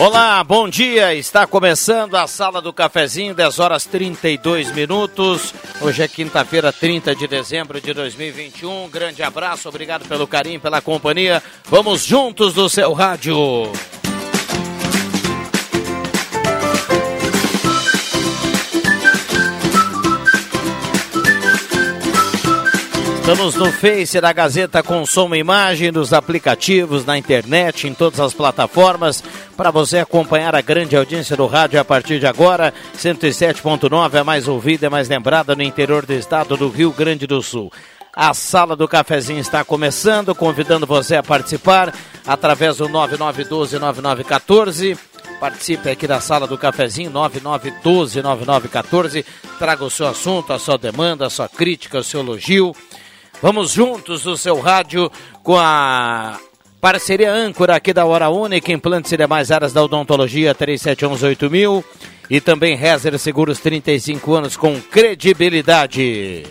Olá, bom dia. Está começando a Sala do Cafezinho, 10 horas 32 minutos. Hoje é quinta-feira, 30 de dezembro de 2021. grande abraço, obrigado pelo carinho, pela companhia. Vamos juntos do seu rádio. Estamos no Face da Gazeta com som e imagem, nos aplicativos, na internet, em todas as plataformas, para você acompanhar a grande audiência do rádio a partir de agora. 107.9 é mais ouvida, é mais lembrada no interior do estado do Rio Grande do Sul. A sala do cafezinho está começando, convidando você a participar através do 9912-9914. Participe aqui da sala do cafezinho 9912-9914. Traga o seu assunto, a sua demanda, a sua crítica, o seu elogio. Vamos juntos no seu rádio com a parceria âncora aqui da Hora Única, implantes e demais áreas da odontologia 37118000 e também Rezer Seguros 35 anos com credibilidade.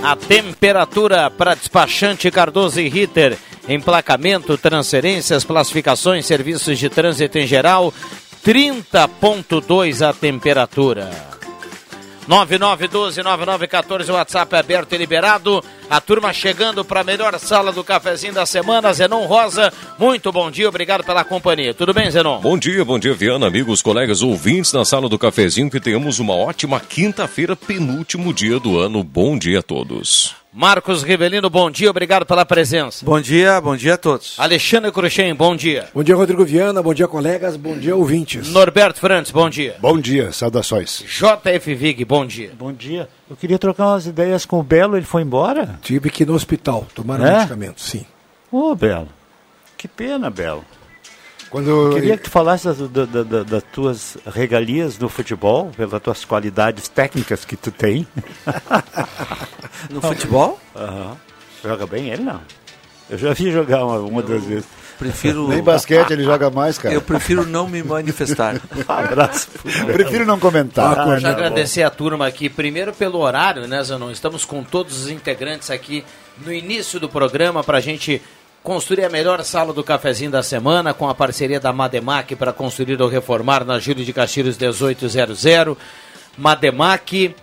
A temperatura para despachante Cardoso e Ritter, emplacamento, transferências, classificações, serviços de trânsito em geral, 30.2 a temperatura. 9912-9914, o WhatsApp é aberto e liberado. A turma chegando para a melhor sala do cafezinho da semana, Zenon Rosa. Muito bom dia, obrigado pela companhia. Tudo bem, Zenon? Bom dia, bom dia, Viana, amigos, colegas, ouvintes na sala do cafezinho, que tenhamos uma ótima quinta-feira, penúltimo dia do ano. Bom dia a todos. Marcos Rivelino, bom dia, obrigado pela presença. Bom dia, bom dia a todos. Alexandre Cruxem, bom dia. Bom dia, Rodrigo Viana, bom dia, colegas, bom dia, ouvintes. Norberto Frantes, bom dia. Bom dia, saudações. JF Vig, bom dia. Bom dia. Eu queria trocar umas ideias com o Belo, ele foi embora? Tive que ir no hospital, tomar é? medicamento, sim. Ô, oh, Belo, que pena, Belo. Quando eu queria que tu falasse das, das, das, das, tuas regalias no futebol, pelas tuas qualidades técnicas que tu tem. no futebol? Uhum. Joga bem ele, não? Eu já vi jogar uma, uma das vezes. Prefiro... Nem basquete ele joga mais, cara. Eu prefiro não me manifestar. abraço. prefiro não comentar. Ah, Deixa eu agradecer a turma aqui, primeiro pelo horário, né, Zanon? Estamos com todos os integrantes aqui no início do programa para a gente construir a melhor sala do cafezinho da semana com a parceria da Mademac para construir ou reformar na Júlio de Castilhos 1800. Mademac,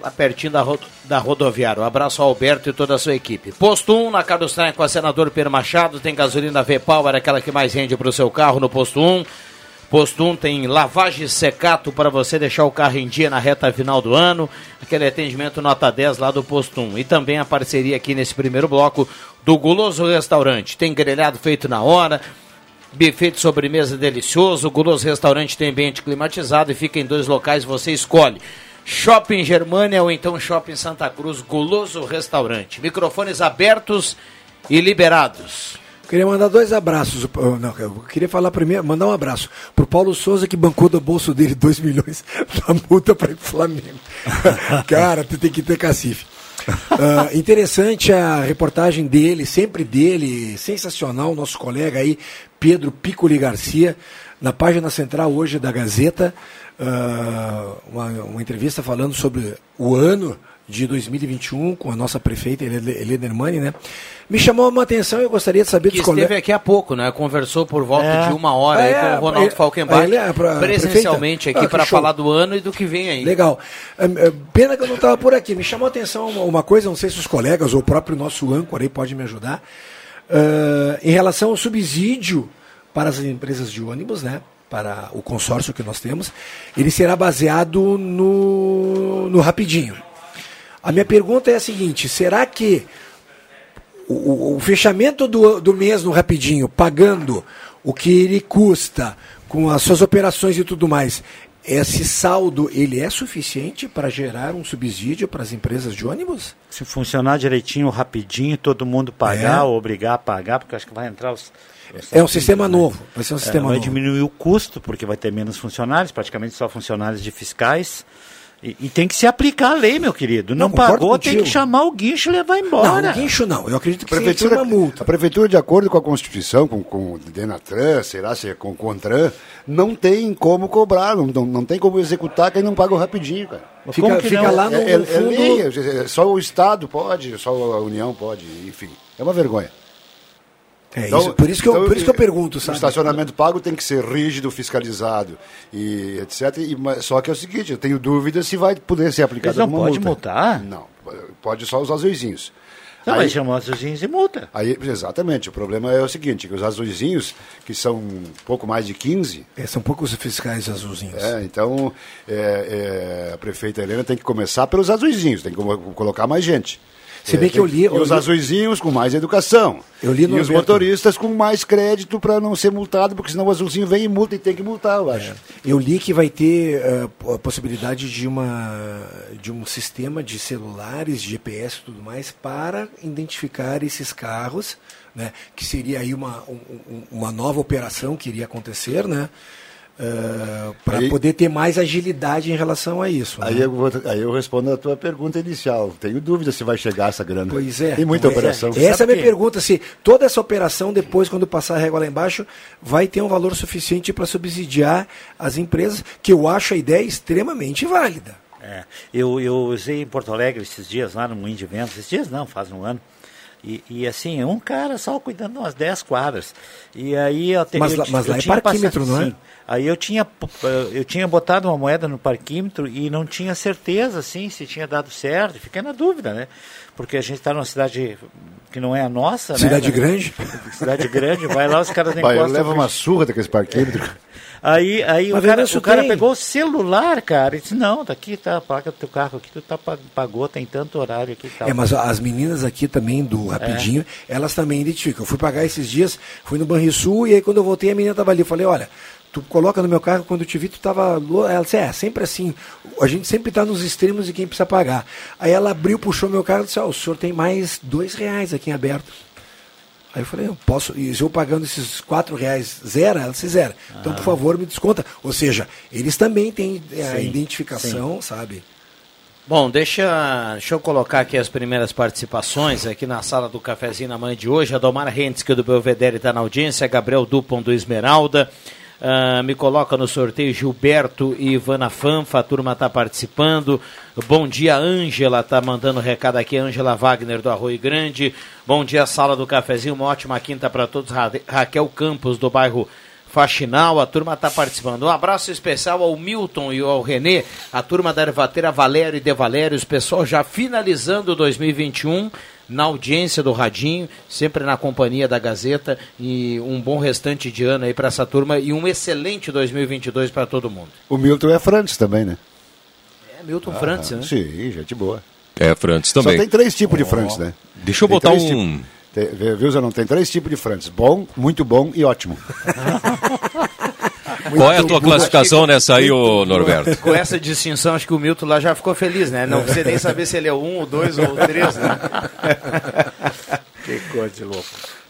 lá pertinho da, ro da rodoviária. Um abraço ao Alberto e toda a sua equipe. Posto 1 na Carlos com a senador Pedro Machado, tem gasolina V-Power, aquela que mais rende para o seu carro no posto 1. Posto 1 tem lavagem secato para você deixar o carro em dia na reta final do ano. Aquele atendimento nota 10 lá do Posto 1. E também a parceria aqui nesse primeiro bloco do Guloso Restaurante. Tem grelhado feito na hora, buffet de sobremesa delicioso. O Guloso Restaurante tem ambiente climatizado e fica em dois locais, você escolhe. Shopping Germânia ou então Shopping Santa Cruz, Guloso Restaurante. Microfones abertos e liberados. Queria mandar dois abraços. Não, eu queria falar primeiro, mandar um abraço pro Paulo Souza que bancou do bolso dele 2 milhões da multa para o Flamengo. Cara, tu tem que ter cacife. Uh, interessante a reportagem dele, sempre dele, sensacional, nosso colega aí, Pedro Piccoli Garcia, na página central hoje da Gazeta, uh, uma, uma entrevista falando sobre o ano de 2021 com a nossa prefeita Helena Hermani, né? Me chamou uma atenção e eu gostaria de saber que dos esteve colegas... aqui há pouco, né? Conversou por volta é. de uma hora é, com o Ronaldo é, Falkenbach, é, presencialmente aqui ah, para falar do ano e do que vem aí. Legal. É, é, pena que eu não estava por aqui. Me chamou a atenção uma, uma, coisa, não sei se os colegas ou o próprio nosso âncora aí pode me ajudar, uh, em relação ao subsídio para as empresas de ônibus, né? para o consórcio que nós temos, ele será baseado no, no Rapidinho. A minha pergunta é a seguinte: será que o, o fechamento do, do mês no Rapidinho, pagando o que ele custa, com as suas operações e tudo mais, esse saldo ele é suficiente para gerar um subsídio para as empresas de ônibus? Se funcionar direitinho, rapidinho, todo mundo pagar, é. ou obrigar a pagar, porque acho que vai entrar os. É um sistema novo. Vai ser um sistema é, vai novo. diminuir o custo, porque vai ter menos funcionários, praticamente só funcionários de fiscais. E, e, tem que se aplicar a lei, meu querido. Não, não pagou, contigo. tem que chamar o guincho e levar embora. Não, o guincho não. Eu acredito que a prefeitura, uma multa. A prefeitura, de acordo com a Constituição, com, com o Denatran, será se é com o Contran, não tem como cobrar, não, não, não tem como executar quem não paga rapidinho, cara. Fica, fica lá no, é, é, no fundo... É lei, é, só o Estado pode, só a União pode, enfim. É uma vergonha. É então, isso, por isso que eu, então, por isso que eu pergunto, sabe? O estacionamento pago tem que ser rígido, fiscalizado e etc. E, só que é o seguinte, eu tenho dúvidas se vai poder ser aplicado Mas não pode multa. multar? Não, pode só os azuizinhos. Não, aí, mas chama azuizinhos e multa. Aí, exatamente, o problema é o seguinte, que os azuizinhos, que são pouco mais de 15... É, são poucos fiscais azuizinhos. É, então é, é, a prefeita Helena tem que começar pelos azuizinhos, tem que colocar mais gente. Se bem que eu li. E os azuizinhos com mais educação. Eu li no e os motoristas com mais crédito para não ser multado, porque senão o azulzinho vem e multa e tem que multar, eu acho. É. Eu li que vai ter uh, a possibilidade de, uma, de um sistema de celulares, GPS e tudo mais, para identificar esses carros, né? Que seria aí uma, um, uma nova operação que iria acontecer, né? Uh, para poder ter mais agilidade em relação a isso. Aí, né? eu, vou, aí eu respondo a tua pergunta inicial. Tenho dúvida se vai chegar essa grana. Pois é. Tem muita é. operação. É. Essa é a minha pergunta, se toda essa operação, depois, quando passar a régua lá embaixo, vai ter um valor suficiente para subsidiar as empresas, que eu acho a ideia extremamente válida. É. Eu, eu usei em Porto Alegre esses dias, lá no Moinho de Vento, esses dias não, faz um ano, e, e, assim, um cara só cuidando de umas 10 quadras. E aí eu Mas, eu, mas eu lá é parquímetro, passado, não é? Sim. Aí eu tinha, eu tinha botado uma moeda no parquímetro e não tinha certeza assim, se tinha dado certo. Fiquei na dúvida, né? Porque a gente está numa cidade que não é a nossa, cidade né? grande? Cidade grande, vai lá, os caras encostam. Vai, eu levo uma surra daqueles parquímetros. Aí, aí o cara, o cara pegou o celular, cara, e disse, não, tá aqui, tá, paga teu carro aqui, tu tá, pagou, tem tanto horário aqui. Tá. É, mas as meninas aqui também do Rapidinho, é. elas também identificam. Eu fui pagar esses dias, fui no Banrisul, e aí quando eu voltei a menina tava ali, eu falei, olha, tu coloca no meu carro, quando eu te vi, tu tava. Ela disse, é, sempre assim. A gente sempre está nos extremos de quem precisa pagar. Aí ela abriu, puxou meu carro e disse, ó, oh, o senhor tem mais dois reais aqui em aberto. Aí eu falei, eu posso, e se eu pagando esses quatro reais zero, ela se zera. Ah. Então, por favor, me desconta. Ou seja, eles também têm é, a identificação, sim. sabe? Bom, deixa, deixa eu colocar aqui as primeiras participações aqui na sala do cafezinho na manhã de hoje. A Domar Rentes, é do Belvedere, está na audiência. Gabriel Dupont do Esmeralda. Uh, me coloca no sorteio Gilberto e Ivana Fanfa, a turma está participando. Bom dia, Ângela, está mandando recado aqui, Ângela Wagner do Arroio Grande. Bom dia, sala do cafezinho, uma ótima quinta para todos. Ra Raquel Campos do bairro Faxinal, a turma está participando. Um abraço especial ao Milton e ao Renê, a turma da Ervateira Valério e De Valério, o pessoal já finalizando 2021 na audiência do Radinho, sempre na companhia da Gazeta e um bom restante de ano aí para essa turma e um excelente 2022 para todo mundo. O Milton é Frantes também, né? É, Milton ah, Frantes, né? Sim, gente boa. É, Frantes também. Só tem três tipos oh. de Frantes, né? Deixa eu tem botar um... Tipos. Tem, viu, Zanon? Tem três tipos de Frantes. Bom, muito bom e ótimo. Qual é a tua classificação nessa aí, ô Norberto? Com essa distinção, acho que o Milton lá já ficou feliz, né? Não precisa nem saber se ele é o um, o dois ou o três, né? que coisa de louco.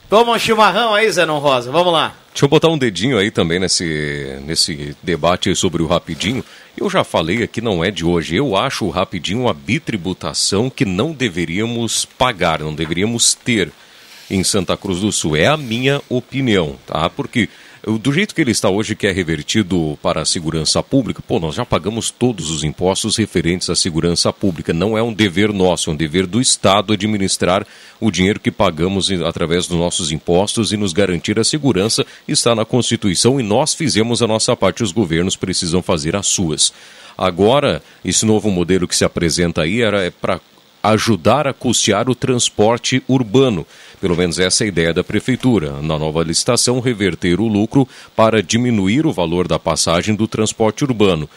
Toma um chimarrão aí, Zenon Rosa, vamos lá. Deixa eu botar um dedinho aí também nesse, nesse debate sobre o Rapidinho. Eu já falei aqui, não é de hoje. Eu acho o Rapidinho uma bitributação que não deveríamos pagar, não deveríamos ter em Santa Cruz do Sul. É a minha opinião, tá? Porque do jeito que ele está hoje, que é revertido para a segurança pública, pô, nós já pagamos todos os impostos referentes à segurança pública. Não é um dever nosso, é um dever do Estado administrar o dinheiro que pagamos através dos nossos impostos e nos garantir a segurança. Está na Constituição e nós fizemos a nossa parte, os governos precisam fazer as suas. Agora, esse novo modelo que se apresenta aí era é para ajudar a custear o transporte urbano. Pelo menos essa é a ideia da prefeitura. Na nova licitação, reverter o lucro para diminuir o valor da passagem do transporte urbano.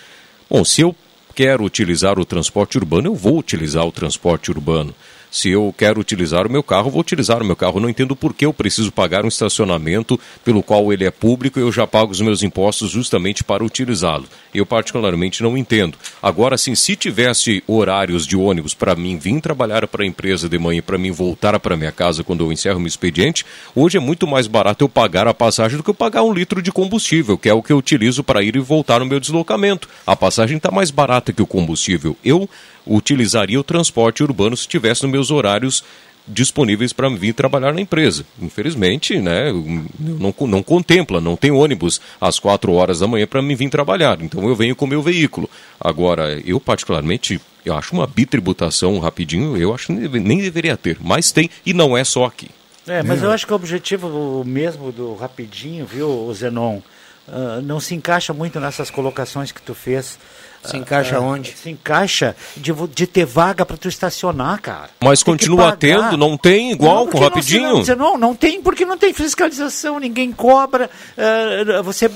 Bom, se eu quero utilizar o transporte urbano, eu vou utilizar o transporte urbano. Se eu quero utilizar o meu carro, vou utilizar o meu carro. Não entendo por que eu preciso pagar um estacionamento pelo qual ele é público e eu já pago os meus impostos justamente para utilizá-lo. Eu particularmente não entendo. Agora, sim, se tivesse horários de ônibus para mim vir trabalhar para a empresa de manhã e para mim voltar para minha casa quando eu encerro meu expediente, hoje é muito mais barato eu pagar a passagem do que eu pagar um litro de combustível, que é o que eu utilizo para ir e voltar no meu deslocamento. A passagem está mais barata que o combustível. Eu utilizaria o transporte urbano se tivesse nos meus horários disponíveis para vir trabalhar na empresa. Infelizmente, né, não, não contempla, não tem ônibus às quatro horas da manhã para me vir trabalhar. Então eu venho com o meu veículo. Agora, eu particularmente, eu acho uma bitributação rapidinho, eu acho que nem deveria ter, mas tem e não é só aqui. É, mas eu acho que o objetivo mesmo do rapidinho, viu, Zenon, uh, não se encaixa muito nessas colocações que tu fez. Se encaixa Ah, onde? Se encaixa de, de ter vaga para tu estacionar, cara. Mas Tem continua tendo, não tem igual Não, com rapidinho. Não, não, não tem, porque não tem fiscalização, ninguém cobra. ah, você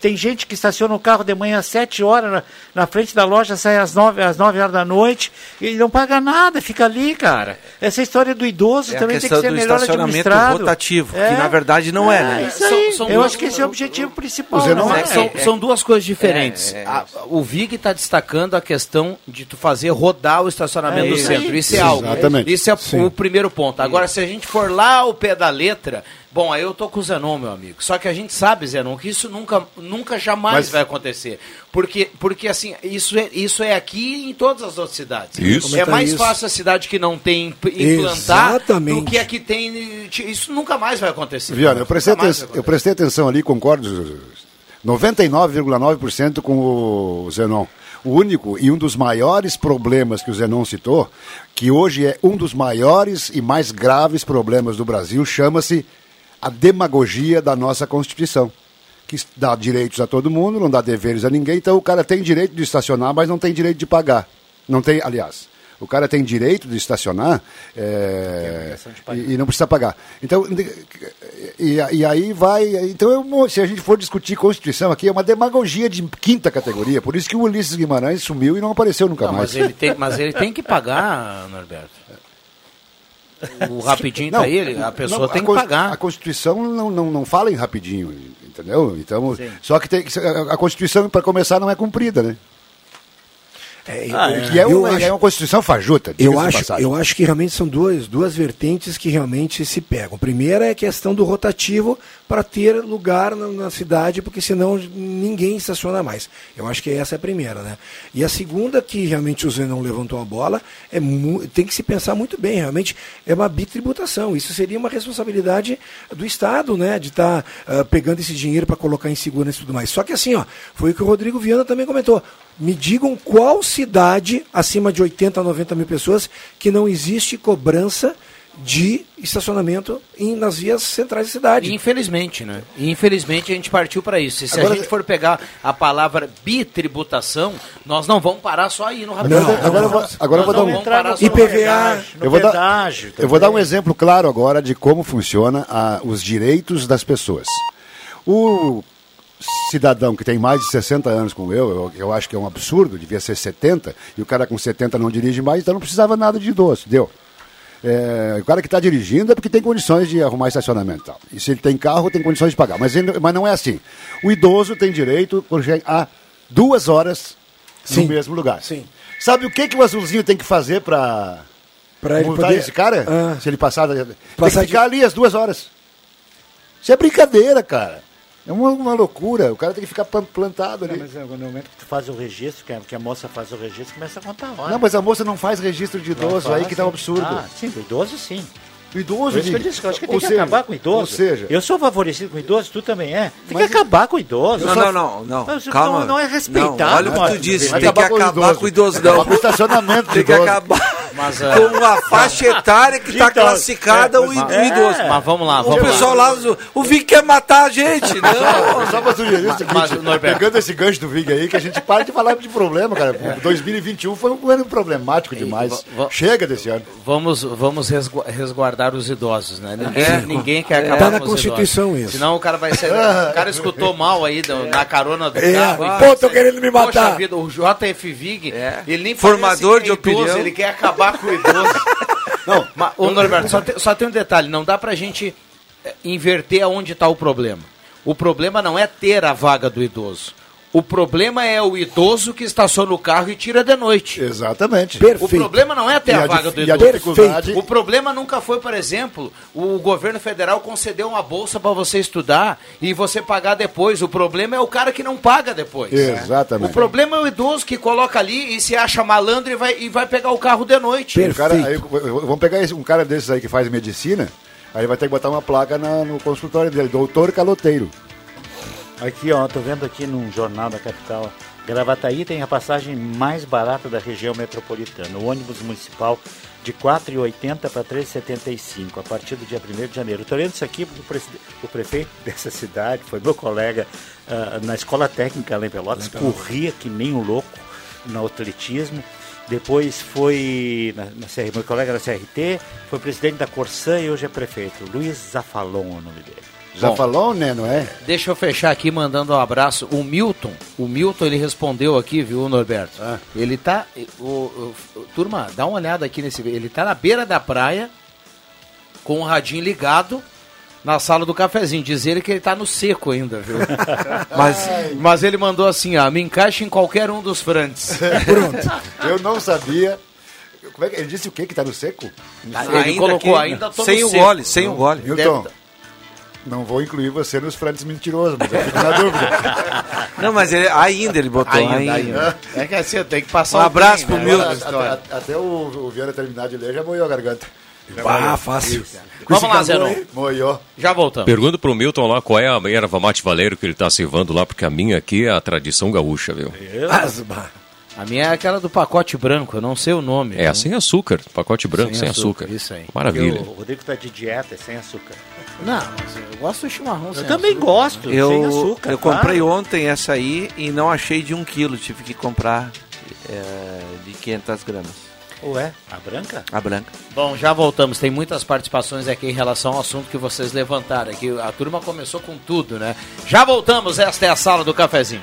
tem gente que estaciona o carro de manhã às 7 horas na, na frente da loja, sai às 9, às 9 horas da noite e não paga nada, fica ali, cara. Essa história do idoso É também tem que questão ser do melhor estacionamento administrado. rotativo, que na verdade não é, né? Isso aí. São- são Eu duas- acho que esse é o objetivo principal. Não é? Mas são, são duas coisas diferentes. é, é. A- o Vig está destacando a questão de tu fazer rodar o estacionamento É do centro. Isso é algo. exatamente. Isso é Sim. o primeiro ponto. Agora, se a gente for lá ao pé da letra, bom, aí eu tô com o Zenon, meu amigo. Só que a gente sabe, Zenon, que isso nunca, nunca jamais Mas- vai acontecer. Porque, porque assim, isso é, isso é aqui e em todas as outras cidades. Isso. É mais isso. fácil a cidade que não tem imp- implantar do Exatamente. que a que tem. Isso nunca mais vai acontecer. Viana, eu prestei, Nunca mais aten- vai eu prestei atenção ali, concordo 99,9% com o Zenon. O único e um dos maiores problemas que o Zenon citou, que hoje é um dos maiores e mais graves problemas do Brasil, chama-se a demagogia da nossa Constituição. Que dá direitos a todo mundo, não dá deveres a ninguém, então o cara tem direito de estacionar, mas não tem direito de pagar. Não tem, aliás, o cara tem direito de estacionar é, e, e não precisa pagar. Então, e, e aí vai. Então, eu- se a gente for discutir Constituição aqui, é uma demagogia de quinta categoria. Por isso que o Ulisses Guimarães sumiu e não apareceu nunca Não, mais. mas ele, tem, mas ele tem que pagar, Norberto. O rapidinho Não, tá aí, ele- a pessoa não, tem que pagar. A Constituição não, não, não fala em rapidinho, entendeu? Então, só que tem, a Constituição, para começar, não é cumprida, né? É, Que é eu uma, acho- é uma Constituição fajuta. Eu acho, passagem. eu acho que realmente são duas, duas vertentes que realmente se pegam. Primeira é a questão do rotativo para ter lugar na, na cidade, porque senão ninguém estaciona mais. Eu acho que essa é a primeira, né? E a segunda, que realmente o Zé não levantou a bola, é tem que se pensar muito bem, realmente é uma bitributação. Isso seria uma responsabilidade do Estado, né? De estar pegando esse dinheiro para colocar em segurança e tudo mais. Só que assim, ó, foi o que o Rodrigo Viana também comentou. Me digam qual cidade, acima de 80 a 90 mil pessoas, que não existe cobrança de estacionamento em, nas vias centrais da cidade. Infelizmente, né? Infelizmente a gente partiu para isso. E se Agora- a gente for pegar a palavra bitributação, nós não vamos parar só aí no rapidinho. Não, agora eu vou- Nós agora eu vou não dar um- vamos parar só no PVA, pedágio. No Eu vou dar- Eu vou dar um exemplo claro agora de como funciona a- os direitos das pessoas. O cidadão que tem mais de 60 anos como eu, eu, eu acho que é um absurdo, devia ser 70, e o cara com 70 não dirige mais, então não precisava nada de idoso, deu. É, o cara que está dirigindo é porque tem condições de arrumar estacionamento. e Tal. E se ele tem carro, tem condições de pagar. Mas, ele- mas não é assim. O idoso tem direito a duas horas Sim. no mesmo lugar. Sim. Sabe o que, que o azulzinho tem que fazer para multar poder- esse cara? Ah. Se ele passar. Tem Passar que ficar ali as duas horas. Isso é brincadeira, cara. É uma, uma loucura. O cara tem que ficar plan- plantado ali. Não, mas é, no momento que tu faz o registro, que a, que a moça faz o registro, começa a contar a hora. Não, mas a moça não faz registro de idoso, aí que tá um absurdo. Ah, sim, do idoso sim. O idoso, Por isso que eu disse que eu acho que Ou tem que seja- acabar com o idoso. Ou seja, eu sou favorecido com o idoso, tu também é. Tem Mas- que acabar com o idoso. Não, não, não, não. Mas Calma. Não, não é respeitar. Não, olha o que tu disse. Tem que acabar com o idoso. com o idoso, Acabar não. com o estacionamento Tem que acabar. Mas, com uma faixa etária que está Então, classificada é, o, mas- o idoso. mas vamos lá, O vamos pessoal lá. lá, o Vic quer matar a gente, não. Só pra sugerir o seguinte, pegando esse gancho do Vig aí, que a gente para de falar de problema, cara. 2021 foi um ano problemático demais. Chega desse ano. Vamos, vamos resgu- os idosos, né? Ninguém, ninguém quer acabar Tá na com os Constituição idosos. isso. Senão o cara vai ser. O cara escutou mal aí do- na carona do É, carro. pô, tô querendo me matar. Poxa vida, o JF Vig, É. ele nem Formador é de opinião. Ele quer acabar com o idoso. Não, mas, ô Norberto, só tem, só tem um detalhe: não dá pra gente eh, inverter aonde está o problema. O problema não é ter a vaga do idoso. O problema é o idoso que estaciona o carro e tira de noite. Exatamente. O Perfeito. problema não é ter E a a vaga do e a idoso. dificuldade- O problema nunca foi, por exemplo, o governo federal conceder uma bolsa para você estudar e você pagar depois. O problema é o cara que não paga depois. Exatamente. O problema é o idoso que coloca ali e se acha malandro e vai, e vai pegar o carro de noite. O cara, aí, Perfeito. vamos pegar esse- um cara desses aí que faz medicina, aí vai ter que botar uma placa na- no consultório dele, doutor caloteiro. Aqui, ó, tô vendo aqui num jornal da capital. Gravataí tem a passagem mais barata da região metropolitana. O ônibus municipal de R$ 4,80 para R$ 3,75 a partir do dia 1 de janeiro. Estou lendo isso aqui porque o, prefeito dessa cidade foi meu colega ah, na escola técnica lá em Pelotas, corria que nem um louco no atletismo. Depois foi na, na CR, meu colega na CRT, foi presidente da Corsã e hoje é prefeito. Luiz Zafalon é o nome dele. Já Bom. falou, né, não é? Deixa eu fechar aqui mandando um abraço. O Milton, o Milton ele respondeu aqui, viu, Norberto? Ah. Ele tá. O, o- o- turma, dá uma olhada aqui nesse. Ele tá na beira da praia, com o radinho ligado, na sala do cafezinho. Diz ele que ele tá no seco ainda, viu? Mas Mas ele mandou assim, ó, me encaixa em qualquer um dos frentes. Eu não sabia. Como é que ele disse o quê? Que tá no seco? ele ainda colocou, que- ainda tô sem no o seco. gole, sem o gole. Milton, Deve- não vou incluir você nos frentes mentirosos, mas eu fico na dúvida. Não, mas ele, ainda ele botou. Ainda, ainda. ainda. É que assim, tem que passar Um o abraço trem, pro né? Milton. Até, até o, o Viana terminar de ler já moiou a garganta. Ah, fácil. Vamos lá, Zenon. Moiou. Já voltamos. Pergunta pro Milton lá qual é a erva mate Valério que ele tá cevando lá, porque a minha aqui é a tradição gaúcha, viu? Asma. A minha é aquela do pacote branco, eu não sei o nome. É, né? sem açúcar, pacote branco, sem, Sem açúcar. açúcar, isso aí. Maravilha. Porque O Rodrigo tá de dieta, é sem açúcar. Não, eu gosto do chimarrão Eu sem também açúcar. gosto, sem Eu, açúcar. eu claro. comprei ontem essa aí e não achei de um quilo. Tive que comprar é, de 500 gramas. Ué, a branca? A branca. Bom, já voltamos. Tem muitas participações aqui em relação ao assunto que vocês levantaram aqui. A turma começou com tudo, né? Já voltamos. Esta é a sala do cafezinho.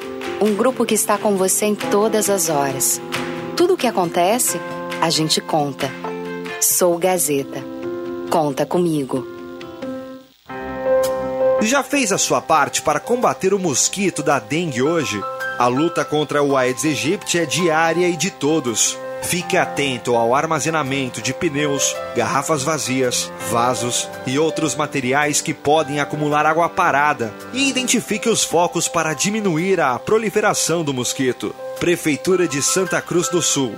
um grupo que está com você em todas as horas. Tudo o que acontece, a gente conta. Sou Gazeta. Conta comigo. Já fez a sua parte para combater o mosquito da dengue hoje? A luta contra o Aedes aegypti é diária e de todos. Fique atento ao armazenamento de pneus, garrafas vazias, vasos e outros materiais que podem acumular água parada e identifique os focos para diminuir a proliferação do mosquito. Prefeitura de Santa Cruz do Sul.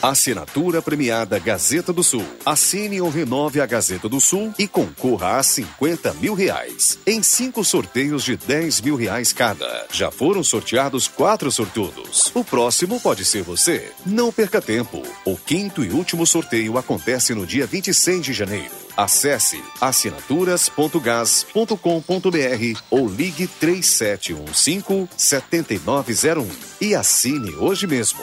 Assinatura premiada Gazeta do Sul. Assine ou renove a Gazeta do Sul e concorra a 50 mil reais. Em cinco sorteios de 10 mil reais cada. Já foram sorteados quatro sortudos. O próximo pode ser você. Não perca tempo. O quinto e último sorteio acontece no dia 26 de janeiro. Acesse assinaturas.gas.com.br ou ligue 3715 7901 e assine hoje mesmo.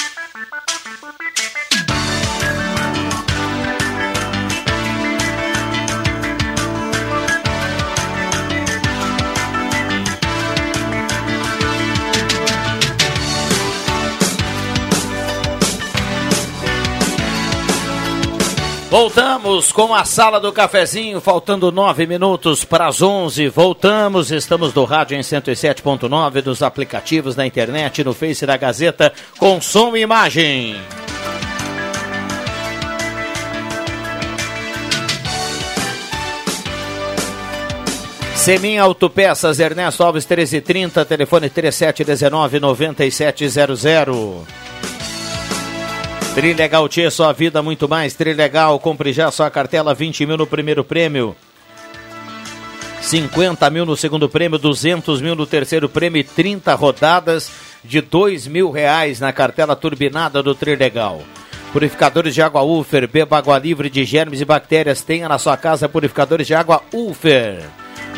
Voltamos com a sala do cafezinho, faltando nove minutos para as onze. Voltamos, estamos do rádio em 107.9, dos aplicativos na internet, no Face da Gazeta, com som e imagem. Semin Autopeças, Ernesto Alves 1330, telefone 3719 9700. Trilegal Tia, sua vida muito mais. Trilegal, compre já sua cartela, 20 mil no primeiro prêmio. 50 mil no segundo prêmio, 200 mil no terceiro prêmio e 30 rodadas de 2 mil reais na cartela turbinada do Trilegal. Purificadores de água Ufer, beba água livre de germes e bactérias, tenha na sua casa purificadores de água Ufer.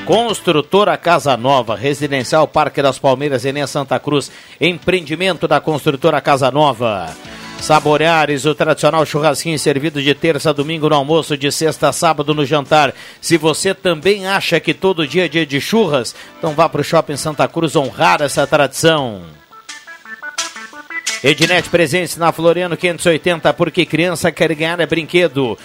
Construtora Casa Nova, Residencial Parque das Palmeiras, Enem Santa Cruz, empreendimento da Construtora Casa Nova. Saboreares, o tradicional churrasquinho servido de terça a domingo no almoço, de sexta a sábado no jantar. Se você também acha que todo dia é dia de churras, então vá para o Shopping Santa Cruz honrar essa tradição. Ednet presente na Floriano 580, porque criança quer ganhar é brinquedo.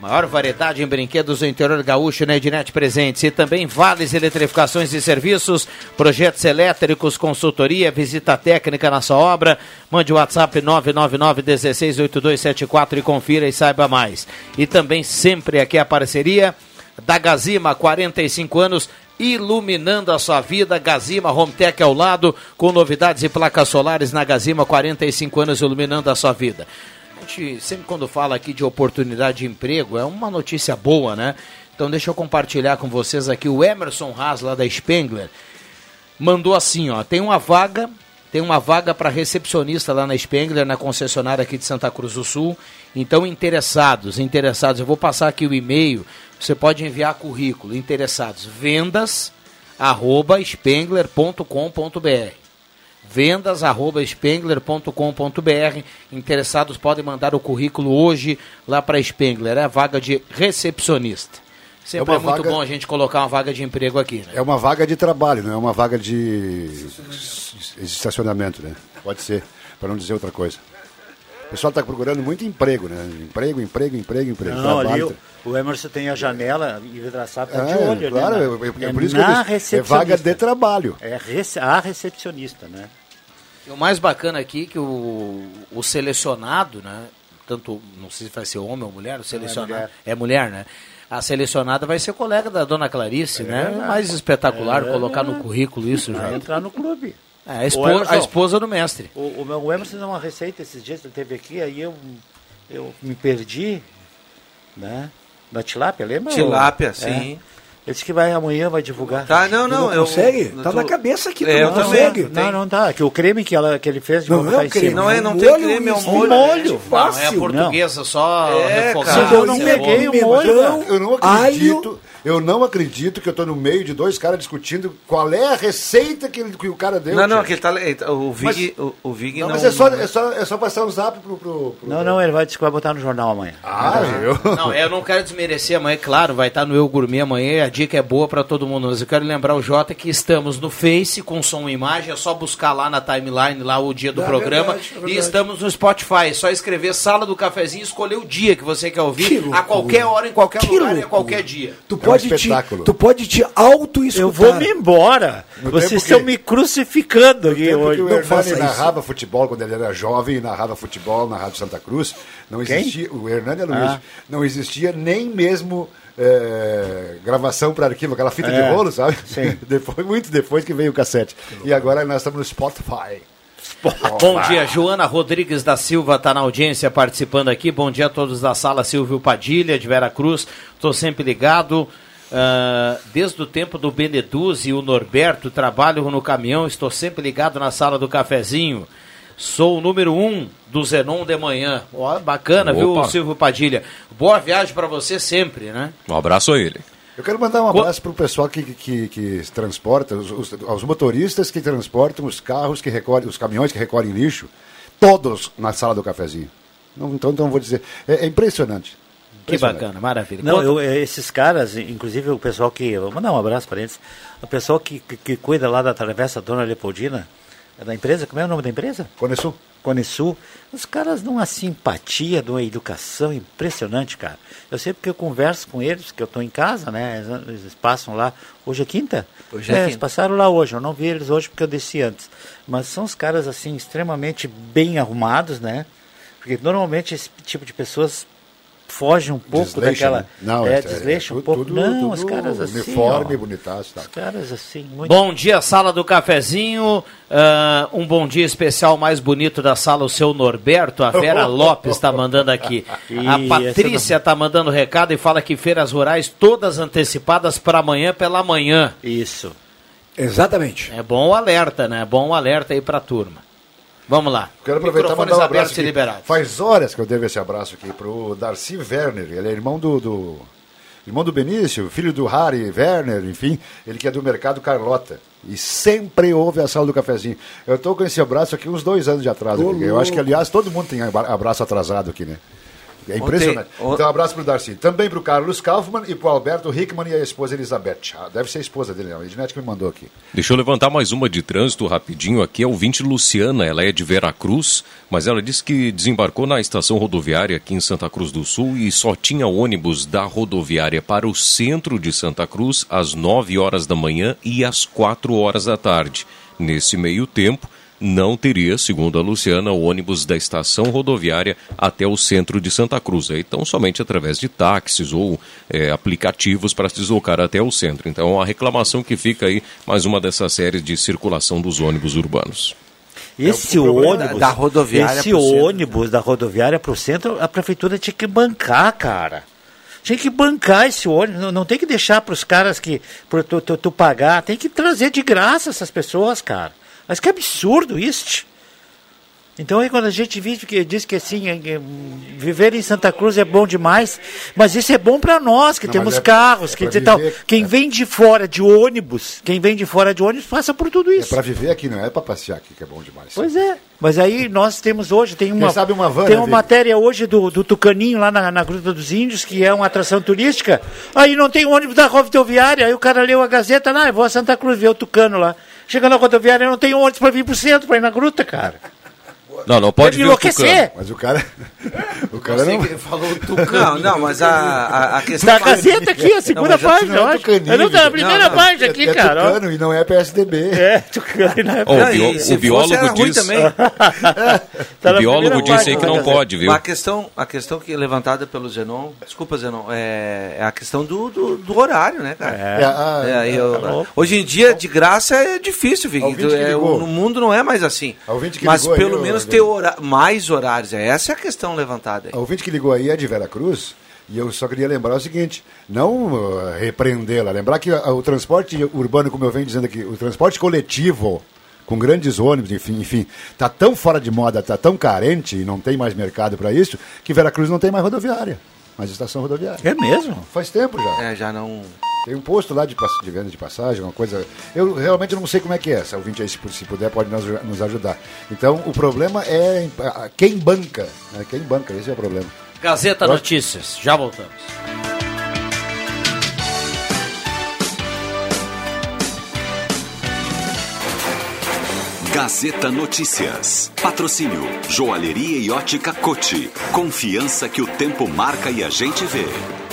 Maior variedade em brinquedos do interior gaúcho na Ednet Presentes e também vales eletrificações e serviços, projetos elétricos, consultoria, visita técnica na sua obra. Mande o WhatsApp 999-168274 e confira e saiba mais. E também sempre aqui a parceria da Gazima, 45 anos, iluminando a sua vida. Gazima Hometech ao lado, com novidades e placas solares na Gazima, 45 anos iluminando a sua vida. A gente sempre quando fala aqui de oportunidade de emprego, é uma notícia boa, né? Então deixa eu compartilhar com vocês aqui o Emerson Haas lá da Spengler mandou assim, ó, tem uma vaga, tem uma vaga para recepcionista lá na Spengler, na concessionária aqui de Santa Cruz do Sul. Então interessados, interessados, eu vou passar aqui o e-mail, você pode enviar currículo, interessados, vendas arroba spengler.com.br vendas arroba spengler.com.br. Interessados podem mandar o currículo hoje lá para Spengler. É a vaga de recepcionista. Sempre é, É muito vaga- bom a gente colocar uma vaga de emprego aqui. Né? É uma vaga de trabalho, não é uma vaga de estacionamento, né? Pode ser, para não dizer outra coisa. O pessoal está procurando muito emprego, né? Emprego, emprego, emprego, emprego. Não, ali o, o Emerson tem a janela e vidraçado tá de É, olho. claro, ali, é, né? é- é por isso que eu na disse, é vaga de trabalho. É rece- a recepcionista, né? E o mais bacana aqui é que o, o selecionado, né? Tanto, não sei se vai ser homem ou mulher, o selecionado. mulher. É mulher, né? A selecionada vai ser colega da dona Clarice, né? verdade. Mais espetacular É colocar no currículo isso, Vai já. entrar no clube. É, a, Ô, espo- Emerson, a esposa do mestre. O, o, meu- o Emerson deu uma receita esses dias, ele teve aqui, aí eu, eu me perdi, né? Da tilápia, lembra? Tilápia, É. sim. Ele disse que vai amanhã, vai divulgar. Tá, não, não. eu- consegue? eu Tá tô- na cabeça aqui, É, eu não também. consegue? Não, não tá. Que o creme que, ela, que ele fez de Não botar é creme. Não é, não Um tem molho creme, é um molho. molho, Não, é a fácil. portuguesa só É, reforçar. Eu não cebola. peguei o molho. Eu não alho. Eu não acredito que eu tô no meio de dois caras discutindo qual é a receita que, ele- que o cara deu. Não, não, aquele tá. ele O Vig, o, o Vig Não, não. mas é só, é, só, é só passar um zap pro. pro, pro- Não, não, ele vai, vai botar no jornal amanhã. Ah, eu. Não, eu não quero desmerecer amanhã, claro, vai estar no Eu Gourmet amanhã, a dica é boa para todo mundo, mas eu quero lembrar o Jota que estamos no Face com som e imagem, é só buscar lá na timeline, lá o dia do É programa, verdade, é verdade. e estamos no Spotify, é só escrever Sala do Cafezinho e escolher o dia que você quer ouvir, Que a loucura. qualquer hora, em qualquer Que lugar e a loucura. qualquer dia. Tu um pode, te, espetáculo. tu pode te auto-escutar. Eu vou me embora. No Vocês estão que- me crucificando aqui hoje. que o Não Hernani faça isso. narrava futebol quando ele era jovem, narrava futebol na Rádio Santa Cruz, não Quem? existia, o Hernani Aloysio, Ah. não existia nem mesmo é, gravação para arquivo, aquela fita É, de rolo, sabe? sim. depois, muito depois que veio o cassete. E agora nós estamos no Spotify. Bom dia, Joana Rodrigues da Silva está na audiência participando aqui. Bom dia a todos da sala, Silvio Padilha, de Vera Cruz. Estou sempre ligado. Ah, desde o tempo do Beneduz e o Norberto, trabalho no caminhão, estou sempre ligado na sala do cafezinho. Sou o número um do Zenon de manhã. Ó, bacana, viu, Opa. Silvio Padilha? Boa viagem para você sempre, né? Um abraço a ele. Eu quero mandar um abraço para o pessoal que, que, que transporta, os, os, aos motoristas que transportam os carros que recolhem, os caminhões que recolhem lixo, todos na sala do cafezinho. Não, então, então vou dizer, é, é impressionante. Que bacana, maravilha. Não, eu, eh, esses caras, inclusive o pessoal que. Vou mandar um abraço para eles. O pessoal que, que, que cuida lá da Travessa Dona Leopoldina, é da empresa, como é o nome da empresa? Conesul. Conesul. Os caras dão uma simpatia, dão uma educação impressionante, cara. Eu sei porque eu converso com eles, que eu estou em casa, né? Eles eles passam lá. Hoje é quinta? Hoje é Eles quinta. passaram lá hoje. Eu não vi eles hoje porque eu desci antes. Mas são os caras, assim, extremamente bem arrumados, né? Porque normalmente esse tipo de pessoas fogem um pouco Desleixa, daquela. né? Não, é, é- desleixa é um pouco. tudo- não, tudo os caras assim. uniforme, ó, bonitaço, tá. Os caras assim, muito. Bom dia, sala do cafezinho. Ah, um bom dia especial mais bonito da sala, o seu Norberto. A Vera Lopes está mandando aqui. A Ih, Patrícia está mandando recado e fala que feiras rurais todas antecipadas para amanhã pela manhã. Isso. Exatamente. É bom o alerta, né? É bom o alerta aí para a turma. Vamos lá. Quero aproveitar e Microfones mandar um abraço aqui. liberados. Faz horas que eu devo esse abraço aqui pro Darcy Werner. Ele é irmão do, do- irmão do Benício, filho do Harry Werner, enfim, ele que é do mercado Carlota. E sempre ouve a sala do cafezinho. Eu estou com esse abraço aqui uns dois anos de atraso. Eu acho que, aliás, todo mundo tem abra- abraço atrasado aqui, né? É Ontem- impressionante. on- Então, um abraço pro Darcy. Também pro Carlos Kaufmann e pro Alberto Hickman e a esposa Elizabeth. Ah, deve ser a esposa dele, não. A Ednet que me mandou aqui. Deixa eu levantar mais uma de trânsito rapidinho aqui. É o 20 Luciana, ela é de Veracruz, mas ela disse que desembarcou na estação rodoviária aqui em Santa Cruz do Sul e só tinha ônibus da rodoviária para o centro de Santa Cruz às 9 horas da manhã e às 4 horas da tarde. Nesse meio tempo, não teria, segundo a Luciana, o ônibus da estação rodoviária até o centro de Santa Cruz. Então, somente através de táxis ou eh, aplicativos para se deslocar até o centro. Então, a reclamação que fica aí, mais uma dessas séries de circulação dos ônibus urbanos. Esse É o problema ônibus. da rodoviária Esse pro centro. ônibus da rodoviária para o centro, a prefeitura tinha que bancar, cara. Tinha que bancar esse ônibus. Não, não tem que deixar para os caras que. Tu, tu, tu pagar. Tem que trazer de graça essas pessoas, cara. Mas que absurdo isso. Então aí quando a gente vive que diz que assim, é- é, viver em Santa Cruz é bom demais, mas isso é bom para nós que Não, temos é- carros, é que pra tal. viver, Quem é. vem de fora de ônibus, quem vem de fora de ônibus passa por tudo É isso. para viver aqui, não é para passear aqui, que é bom demais. Pois é. Mas aí nós temos hoje, tem uma, sabe uma van, tem né, uma matéria hoje do, do Tucaninho lá na, na Gruta dos Índios, que é uma atração turística. Aí não tem ônibus da rodoviária, aí o cara leu a Gazeta, lá, eu vou a Santa Cruz ver o Tucano lá. Chega na rodoviária, não tem ônibus para vir pro centro, para ir na gruta, cara. Não, não pode Tucano. enlouquecer. Mas o cara. O cara não. falou Não, não, mas a, a, a questão. Da Gazeta aqui, a segunda página, não é eu acho. Eu não tá na Vitor. primeira Não, não, página aqui, é, cara. ó. É tucano e não é PSDB. É, Tucano. O, Não, e se o biólogo diz, também. Tá o biólogo disse aí que não pode, viu? A questão, a questão que é levantada pelo Zenon, desculpa Zenon, é, é a questão do, do, do horário, né, cara? É, a- É, eu- tá hoje em dia, de graça, é difícil, É, o- no mundo não é mais assim. Mas pelo menos ter hora- mais horários. é, Essa é a questão levantada aí. A ouvinte que ligou aí é de Veracruz. E eu só queria lembrar o seguinte: não uh, repreendê-la, lembrar que uh, o transporte urbano, como eu venho dizendo aqui, o transporte coletivo, com grandes ônibus, enfim, enfim, tá tão fora de moda, tá tão carente e não tem mais mercado para isso, que Veracruz não tem mais rodoviária, mais estação rodoviária. É mesmo? Faz tempo já. É, já não. Tem um posto lá de, de venda de passagem, uma coisa. Eu realmente não sei como é que é. Se ouvinte aí, se, se puder, pode nos, nos ajudar. Então, o problema é quem banca. Né? Quem banca, esse é o problema. Gazeta Notícias, já voltamos. Gazeta Notícias. Patrocínio Joalheria e Ótica Cote. Confiança que o tempo marca e a gente vê.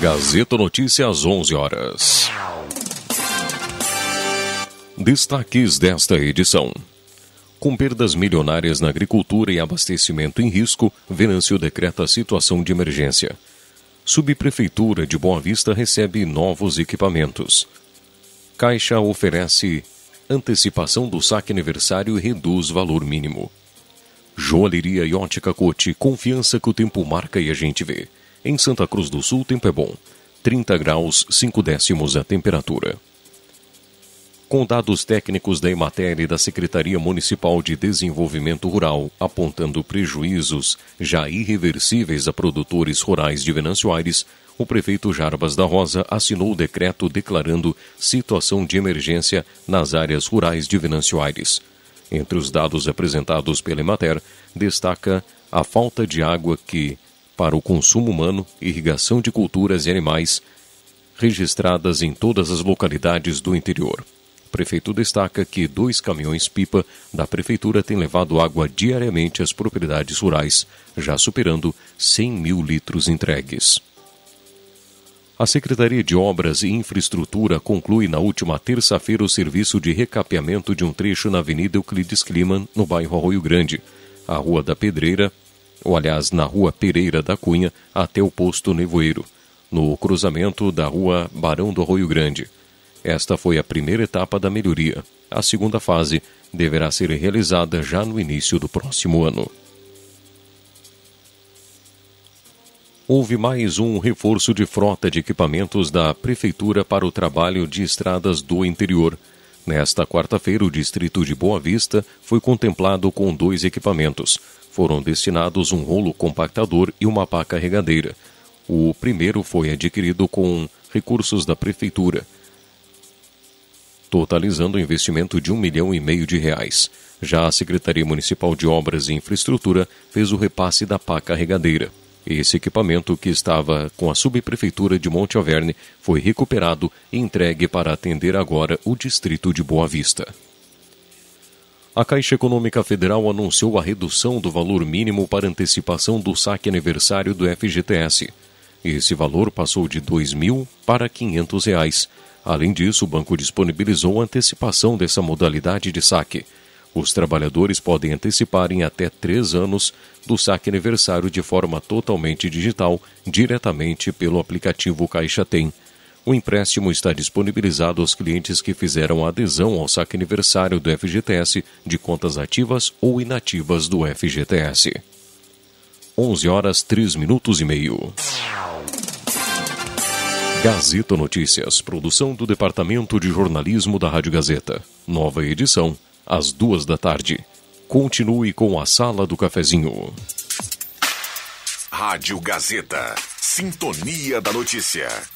Gazeta Notícias às 11 horas. Destaques desta edição. Com perdas milionárias na agricultura e abastecimento em risco, Venâncio decreta situação de emergência. Subprefeitura de Boa Vista recebe novos equipamentos. Caixa oferece antecipação do saque aniversário e reduz valor mínimo. Joalheria e ótica Cote, confiança que o tempo marca e a gente vê. Em Santa Cruz do Sul, tempo é bom. 30 graus, 5 décimos a temperatura. Com dados técnicos da Emater e da Secretaria Municipal de Desenvolvimento Rural apontando prejuízos já irreversíveis a produtores rurais de Venâncio Aires, o prefeito Jarbas da Rosa assinou o decreto declarando situação de emergência nas áreas rurais de Venâncio Aires. Entre os dados apresentados pela Emater, destaca a falta de água que, para o consumo humano, irrigação de culturas e animais, registradas em todas as localidades do interior. O prefeito destaca que dois caminhões-pipa da prefeitura têm levado água diariamente às propriedades rurais, já superando 100 mil litros entregues. A Secretaria de Obras e Infraestrutura conclui na última terça-feira o serviço de recapeamento de um trecho na Avenida Euclides Kliman, no bairro Arroio Grande, a Rua da Pedreira, ou aliás, na Rua Pereira da Cunha, até o posto Nevoeiro, no cruzamento da Rua Barão do Arroio Grande. Esta foi a primeira etapa da melhoria. A segunda fase deverá ser realizada já no início do próximo ano. Houve mais um reforço de frota de equipamentos da Prefeitura para o trabalho de estradas do interior. Nesta quarta-feira, o distrito de Boa Vista foi contemplado com dois equipamentos. Foram destinados um rolo compactador e uma pá carregadeira. O primeiro foi adquirido com recursos da Prefeitura, totalizando um investimento de um milhão e meio de reais. Já a Secretaria Municipal de Obras e Infraestrutura fez o repasse da pá carregadeira. Esse equipamento, que estava com a subprefeitura de Monte Alverne, foi recuperado e entregue para atender agora o distrito de Boa Vista. A Caixa Econômica Federal anunciou a redução do valor mínimo para antecipação do saque aniversário do FGTS. Esse valor passou de R$ 2.000 para 500 reais. Além disso, o banco disponibilizou a antecipação dessa modalidade de saque. Os trabalhadores podem antecipar em até três anos do saque aniversário de forma totalmente digital, diretamente pelo aplicativo Caixa Tem. O empréstimo está disponibilizado aos clientes que fizeram adesão ao saque aniversário do FGTS de contas ativas ou inativas do FGTS. 11 horas 3 minutos e meio. Gazeta Notícias, produção do Departamento de Jornalismo da Rádio Gazeta. Nova edição às duas da tarde. Continue com a Sala do Cafezinho. Rádio Gazeta. Sintonia da Notícia.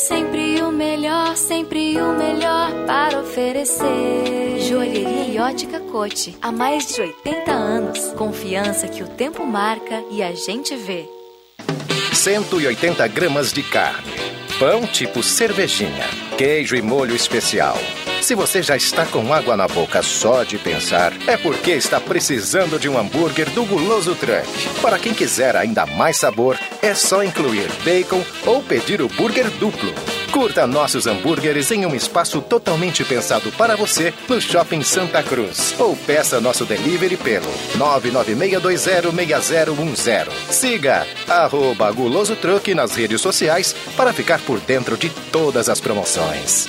Sempre o melhor, sempre o melhor para oferecer. Joalheria e ótica cote. Há mais de 80 anos. Confiança que o tempo marca e a gente vê. 180 gramas de carne. Pão tipo cervejinha. Queijo e molho especial. Se você já está com água na boca só de pensar, é porque está precisando de um hambúrguer do Guloso Truck. Para quem quiser ainda mais sabor, é só incluir bacon ou pedir o burger duplo. Curta nossos hambúrgueres em um espaço totalmente pensado para você no Shopping Santa Cruz. Ou peça nosso delivery pelo 996206010. Siga arroba Guloso Truck nas redes sociais para ficar por dentro de todas as promoções.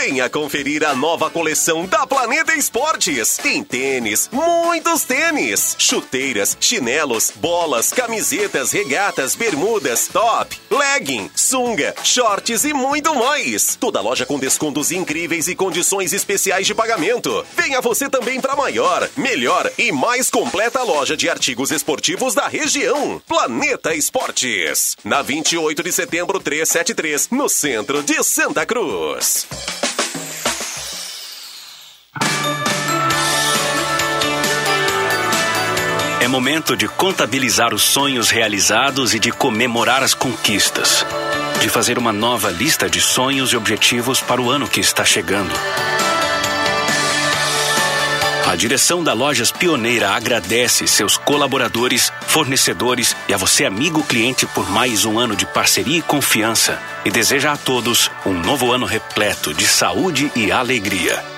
Venha conferir a nova coleção da Planeta Esportes. Tem tênis, muitos tênis, chuteiras, chinelos, bolas, camisetas, regatas, bermudas, top, legging, sunga, shorts e muito mais. Toda loja com descontos incríveis e condições especiais de pagamento. Venha você também para maior, melhor e mais completa loja de artigos esportivos da região. Planeta Esportes. Na 28 de setembro 373, no centro de Santa Cruz. É momento de contabilizar os sonhos realizados e de comemorar as conquistas. De fazer uma nova lista de sonhos e objetivos para o ano que está chegando. A direção da Lojas Pioneira agradece seus colaboradores, fornecedores e a você, amigo cliente, por mais um ano de parceria e confiança. E deseja a todos um novo ano repleto de saúde e alegria.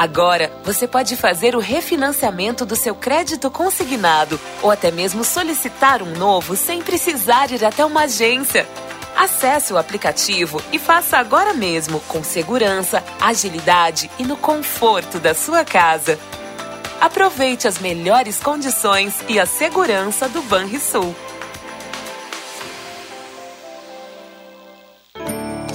Agora, você pode fazer o refinanciamento do seu crédito consignado ou até mesmo solicitar um novo sem precisar ir até uma agência. Acesse o aplicativo e faça agora mesmo, com segurança, agilidade e no conforto da sua casa. Aproveite as melhores condições e a segurança do Banrisul.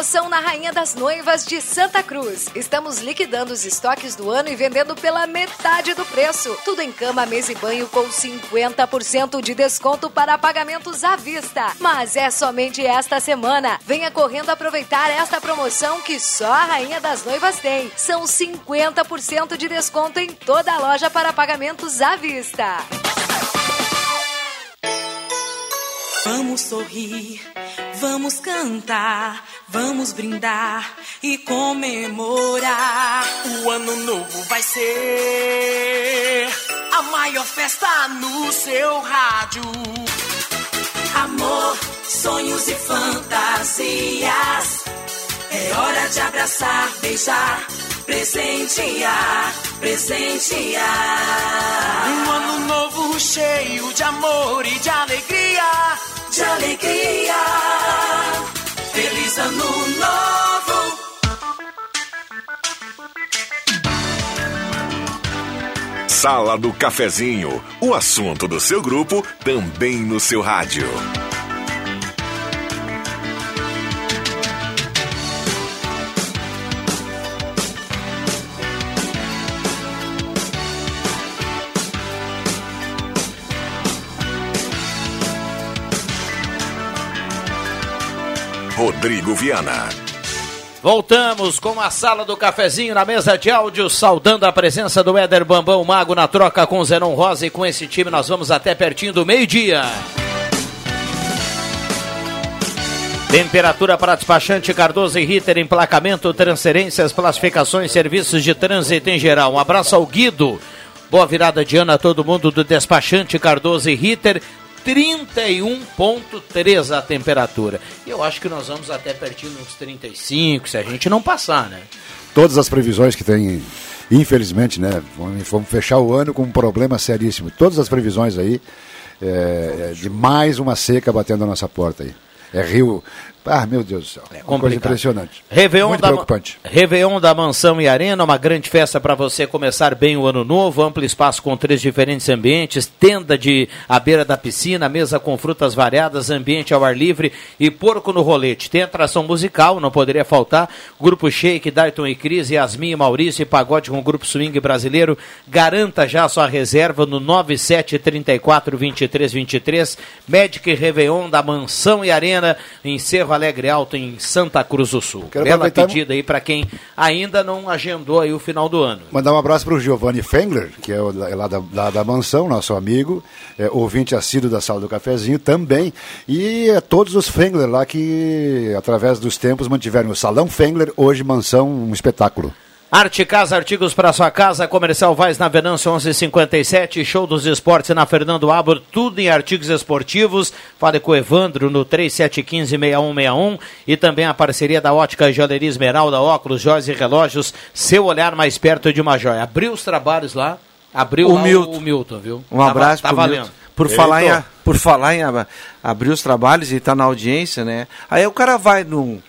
promoção na Rainha das Noivas de Santa Cruz. Estamos liquidando os estoques do ano e vendendo pela metade do preço. Tudo em cama, mesa e banho com 50% de desconto para pagamentos à vista. Mas é somente esta semana. Venha correndo aproveitar esta promoção que só a Rainha das Noivas tem. São 50% de desconto em toda a loja para pagamentos à vista. Vamos sorrir, vamos cantar, vamos brindar e comemorar. O ano novo vai ser a maior festa no seu rádio. Amor, sonhos e fantasias. É hora de abraçar, beijar, presentear, presentear. Um ano novo cheio de amor e de alegria. De alegria. Feliz ano novo. Sala do Cafezinho, o assunto do seu grupo também no seu rádio. Rodrigo Viana. Voltamos com a sala do cafezinho na mesa de áudio, saudando a presença do Éder Bambão Mago na troca com o Zenon Rosa e com esse time nós vamos até pertinho do meio-dia. Temperatura para despachante Cardoso e Ritter, emplacamento, transferências, classificações, serviços de trânsito em geral. Um abraço ao Guido. Boa virada de ano a todo mundo do despachante Cardoso e Ritter. 31,3 a temperatura. Eu acho que nós vamos até pertinho uns 35, se a gente não passar, né? Todas as previsões que tem, infelizmente, né? Vamos fechar o ano com um problema seríssimo. Todas as previsões aí é, é, de mais uma seca batendo a nossa porta aí. É rio, Ah, meu Deus do céu. É uma coisa impressionante. Réveillon Muito da, preocupante. Réveillon da Mansão e Arena, uma grande festa para você começar bem o ano novo, amplo espaço com três diferentes ambientes, tenda de à beira da piscina, mesa com frutas variadas, ambiente ao ar livre e porco no rolete. Tem atração musical, não poderia faltar, grupo Shake, Dayton e Cris, Yasmin e Maurício e pagode com o grupo swing brasileiro. Garanta já sua reserva no 9734 2323, Magic Réveillon da Mansão e Arena, em Cerro Alegre Alto, em Santa Cruz do Sul. Quero Bela pedida aí para quem ainda não agendou aí o final do ano. Mandar um abraço para o Giovanni Fengler, que é, o, é lá, da, lá da mansão, nosso amigo, é, ouvinte assíduo da Sala do Cafezinho também. E a todos os Fengler lá que, através dos tempos, mantiveram o Salão Fengler, hoje mansão, um espetáculo. Arte Casa, artigos para sua casa, Comercial Vaz na Venâncio 1157, Show dos Esportes na Fernando Abor, tudo em artigos esportivos. Fale com o Evandro no 3715-6161 e também a parceria da Ótica Joalheria Esmeralda, óculos, joias e relógios, seu olhar mais perto de uma joia. Abriu os trabalhos lá, abriu O lá Milton. o Milton, viu? Um Tá abraço tá valendo. Milton. Por falar, em, por falar em ab- abrir os trabalhos e estar na audiência, né? Aí o cara vai no,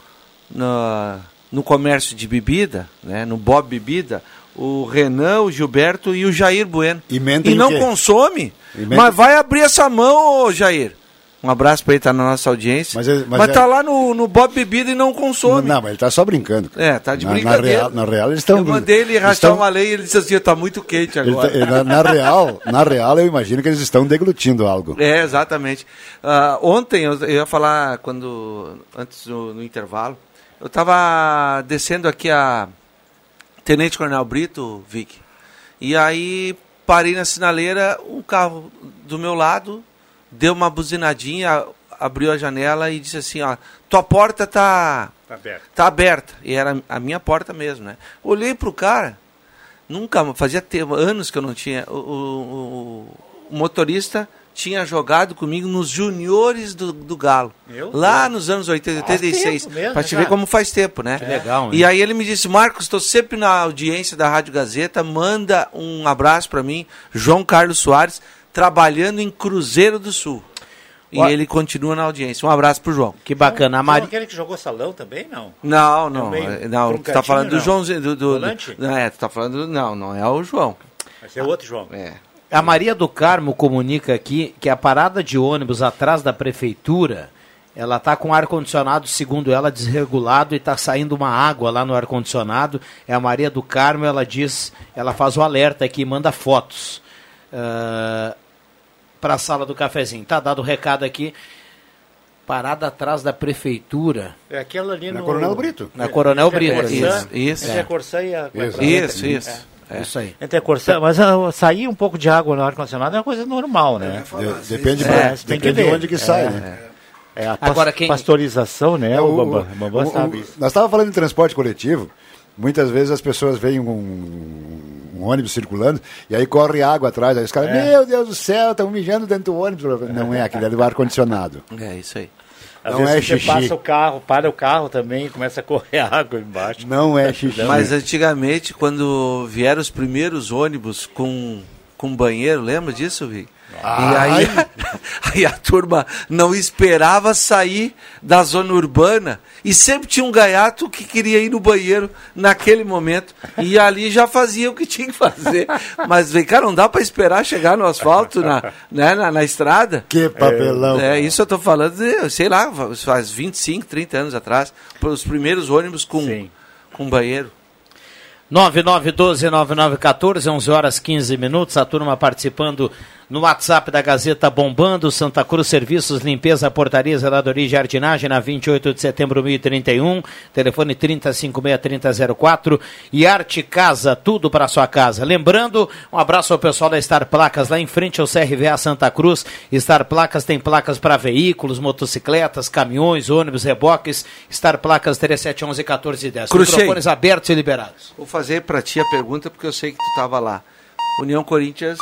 na- no comércio de bebida, né? No Bob Bebida, o Renan, o Gilberto e o Jair Bueno. E E não consome. E Mas vai abrir essa mão, ô Jair. Um abraço pra ele estar na nossa audiência. Mas é- Mas, mas é- tá lá no, no Bob Bebida e não consome. Não, mas ele está só brincando. É, tá de na, na brincadeira. real, na real, eles estão. Eu mandei ele rachar estão- uma lei e ele disse assim, tá muito quente ele agora. tá- na, na real, na real, eu imagino que eles estão deglutindo algo. É, exatamente. Ah, ontem, eu, eu ia falar quando antes no, no intervalo, eu estava descendo aqui a Tenente Coronel Brito, Vic, e aí parei na sinaleira, um carro do meu lado deu uma buzinadinha, abriu a janela e disse assim, ó, tua porta tá Tá aberto. tá aberta. E era a minha porta mesmo, né? Olhei pro cara, nunca, fazia tempo, anos que eu não tinha. O- o- o motorista tinha jogado comigo nos juniores do, do Galo. Meu lá nos anos 80, Faz 86. tempo mesmo, Pra te cara. ver como faz tempo, né? Que legal, hein? E aí ele me disse, Marcos, estou sempre na audiência da Rádio Gazeta, manda um abraço para mim, João Carlos Soares, trabalhando em Cruzeiro do Sul. E Ó. ele continua na audiência. Um abraço pro João. Que bacana. A João, Mari... aquele que jogou salão também, não? Não, não. Também, é- Não, um tu tá falando do não. Joãozinho. Do, do, do- não, é, tu tá falando. Não, não é o João. Mas é outro João. É. A Maria do Carmo comunica aqui que a parada de ônibus atrás da prefeitura, ela tá com ar-condicionado, segundo ela, desregulado e tá saindo uma água lá no ar-condicionado. É a Maria do Carmo, ela diz, ela faz o alerta aqui, manda fotos para a sala do cafezinho. Tá dado o recado aqui. Parada atrás da prefeitura. É aquela ali Na no... Coronel Brito. Na Coronel Entre a Brito. Corsã- Isso, isso. Entre a Corsã e a... Isso. Isso, isso. É. Isso aí. Entre a Corsã, mas ah, sair um pouco de água no ar-condicionado é uma coisa normal, né? De- depende É, de, tem que depende de onde que sai, É. né? É a pas- Agora, quem- pasteurização, né, É, o, o- Bambam? O Bambam o- sabe isso. Nós estávamos falando de transporte coletivo. Muitas vezes as pessoas veem um, um ônibus circulando e aí corre água atrás. Aí os caras, É. meu Deus do céu, estão mijando dentro do ônibus. Não é, aquele é do ar-condicionado. É isso aí. Às Não vezes é você xixi. passa o carro, para o carro também, começa a correr água embaixo. Não é xixi. Mas antigamente, quando vieram os primeiros ônibus com, com banheiro, lembra disso, Vi? E aí, aí a turma não esperava sair da zona urbana e sempre tinha um gaiato que queria ir no banheiro naquele momento e ali já fazia o que tinha que fazer. Mas vem cá, não dá para esperar chegar no asfalto, na, né, na, na estrada. Que papelão. É, isso eu tô falando, de, sei lá, faz 25, 30 anos atrás, os primeiros ônibus com, com banheiro. 9912-9914, 11 horas 15 minutos. A turma participando no WhatsApp da Gazeta Bombando. Santa Cruz Serviços, Limpeza, Portaria, Zeladoria e Jardinagem, na 28 de setembro 1031. Telefone 3056-3004. E Arte Casa, tudo para sua casa. Lembrando, um abraço ao pessoal da Star Placas, lá em frente ao CRVA Santa Cruz. Star Placas tem placas para veículos, motocicletas, caminhões, ônibus, reboques. Star Placas 3711-1410. Crucei. Microfones abertos e liberados. Vou fazer para ti a pergunta porque eu sei que tu estava lá. União Corinthians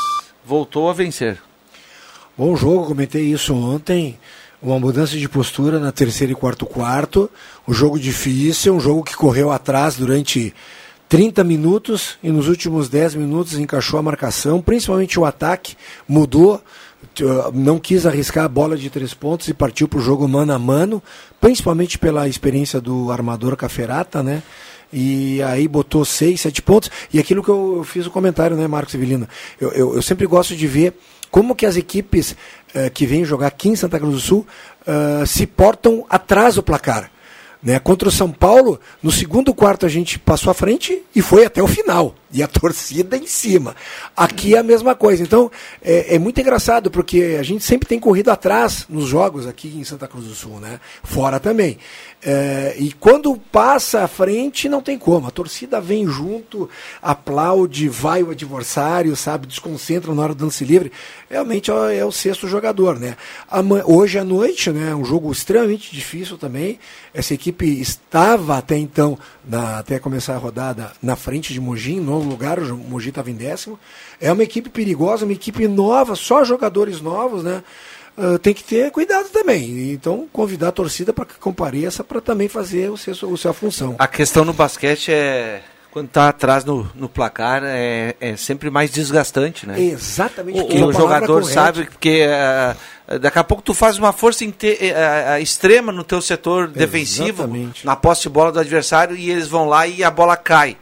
voltou a vencer. Bom jogo, comentei isso ontem. Uma mudança de postura na terceira e quarto quarto. Um jogo difícil, um jogo que correu atrás durante 30 minutos e nos últimos 10 minutos encaixou a marcação, principalmente o ataque, mudou, não quis arriscar a bola de três pontos e partiu para o jogo mano a mano, principalmente pela experiência do armador Caferata, né? E aí botou seis, sete pontos. E aquilo que eu, eu fiz o comentário, né, Marcos Sevilino? Eu, eu, eu sempre gosto de ver como que as equipes uh, que vêm jogar aqui em Santa Cruz do Sul uh, se portam atrás do placar. Né? Contra o São Paulo, no segundo quarto a gente passou à frente e foi até o final. E a torcida em cima. Aqui é a mesma coisa. Então, é, é, muito engraçado, porque a gente sempre tem corrido atrás nos jogos aqui em Santa Cruz do Sul, né? Fora também. É, e quando passa à frente, não tem como. A torcida vem junto, aplaude, vai o adversário, sabe, desconcentra na hora do lance livre. Realmente é, é o sexto jogador, né? Hoje à noite, né? Um jogo extremamente difícil também. Essa equipe estava até então, na, até começar a rodada, na frente de Mogi, em novo lugar. O Mogi estava em décimo. É uma equipe perigosa, uma equipe nova, só jogadores novos, né? Uh, tem que ter cuidado também. Então, convidar a torcida para que compareça para também fazer o seu, a sua função. A questão no basquete é. Quando está atrás no, no placar é, é sempre mais desgastante, né? Exatamente. O, o jogador sabe que uh, daqui a pouco tu faz uma força uh, extrema no teu setor defensivo, Exatamente. na posse de bola do adversário, e eles vão lá e a bola cai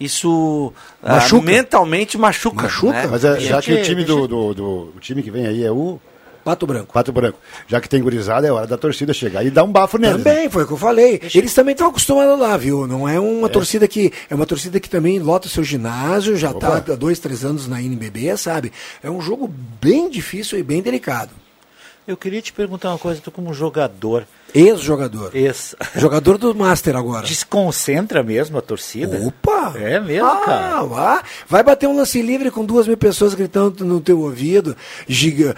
isso machuca. Uh, mentalmente machuca. Machuca. Né? Mas é, já que o time do, do, do, o time que vem aí é o Pato Branco. Pato Branco. Já que tem gurizada, é hora da torcida chegar e dar um bafo neles. Também, né? foi o que eu falei. Eles também estão acostumados lá, viu? Não é uma é. torcida que. É uma torcida que também lota o seu ginásio, já está há dois, três anos na NBB, sabe? É um jogo bem difícil e bem delicado. Eu queria te perguntar uma coisa, tu como jogador. Ex-jogador. Ex. Jogador do Master agora. Desconcentra mesmo a torcida? Opa! É mesmo, ah, cara? Vai bater um lance livre com duas mil pessoas gritando no teu ouvido. Giga.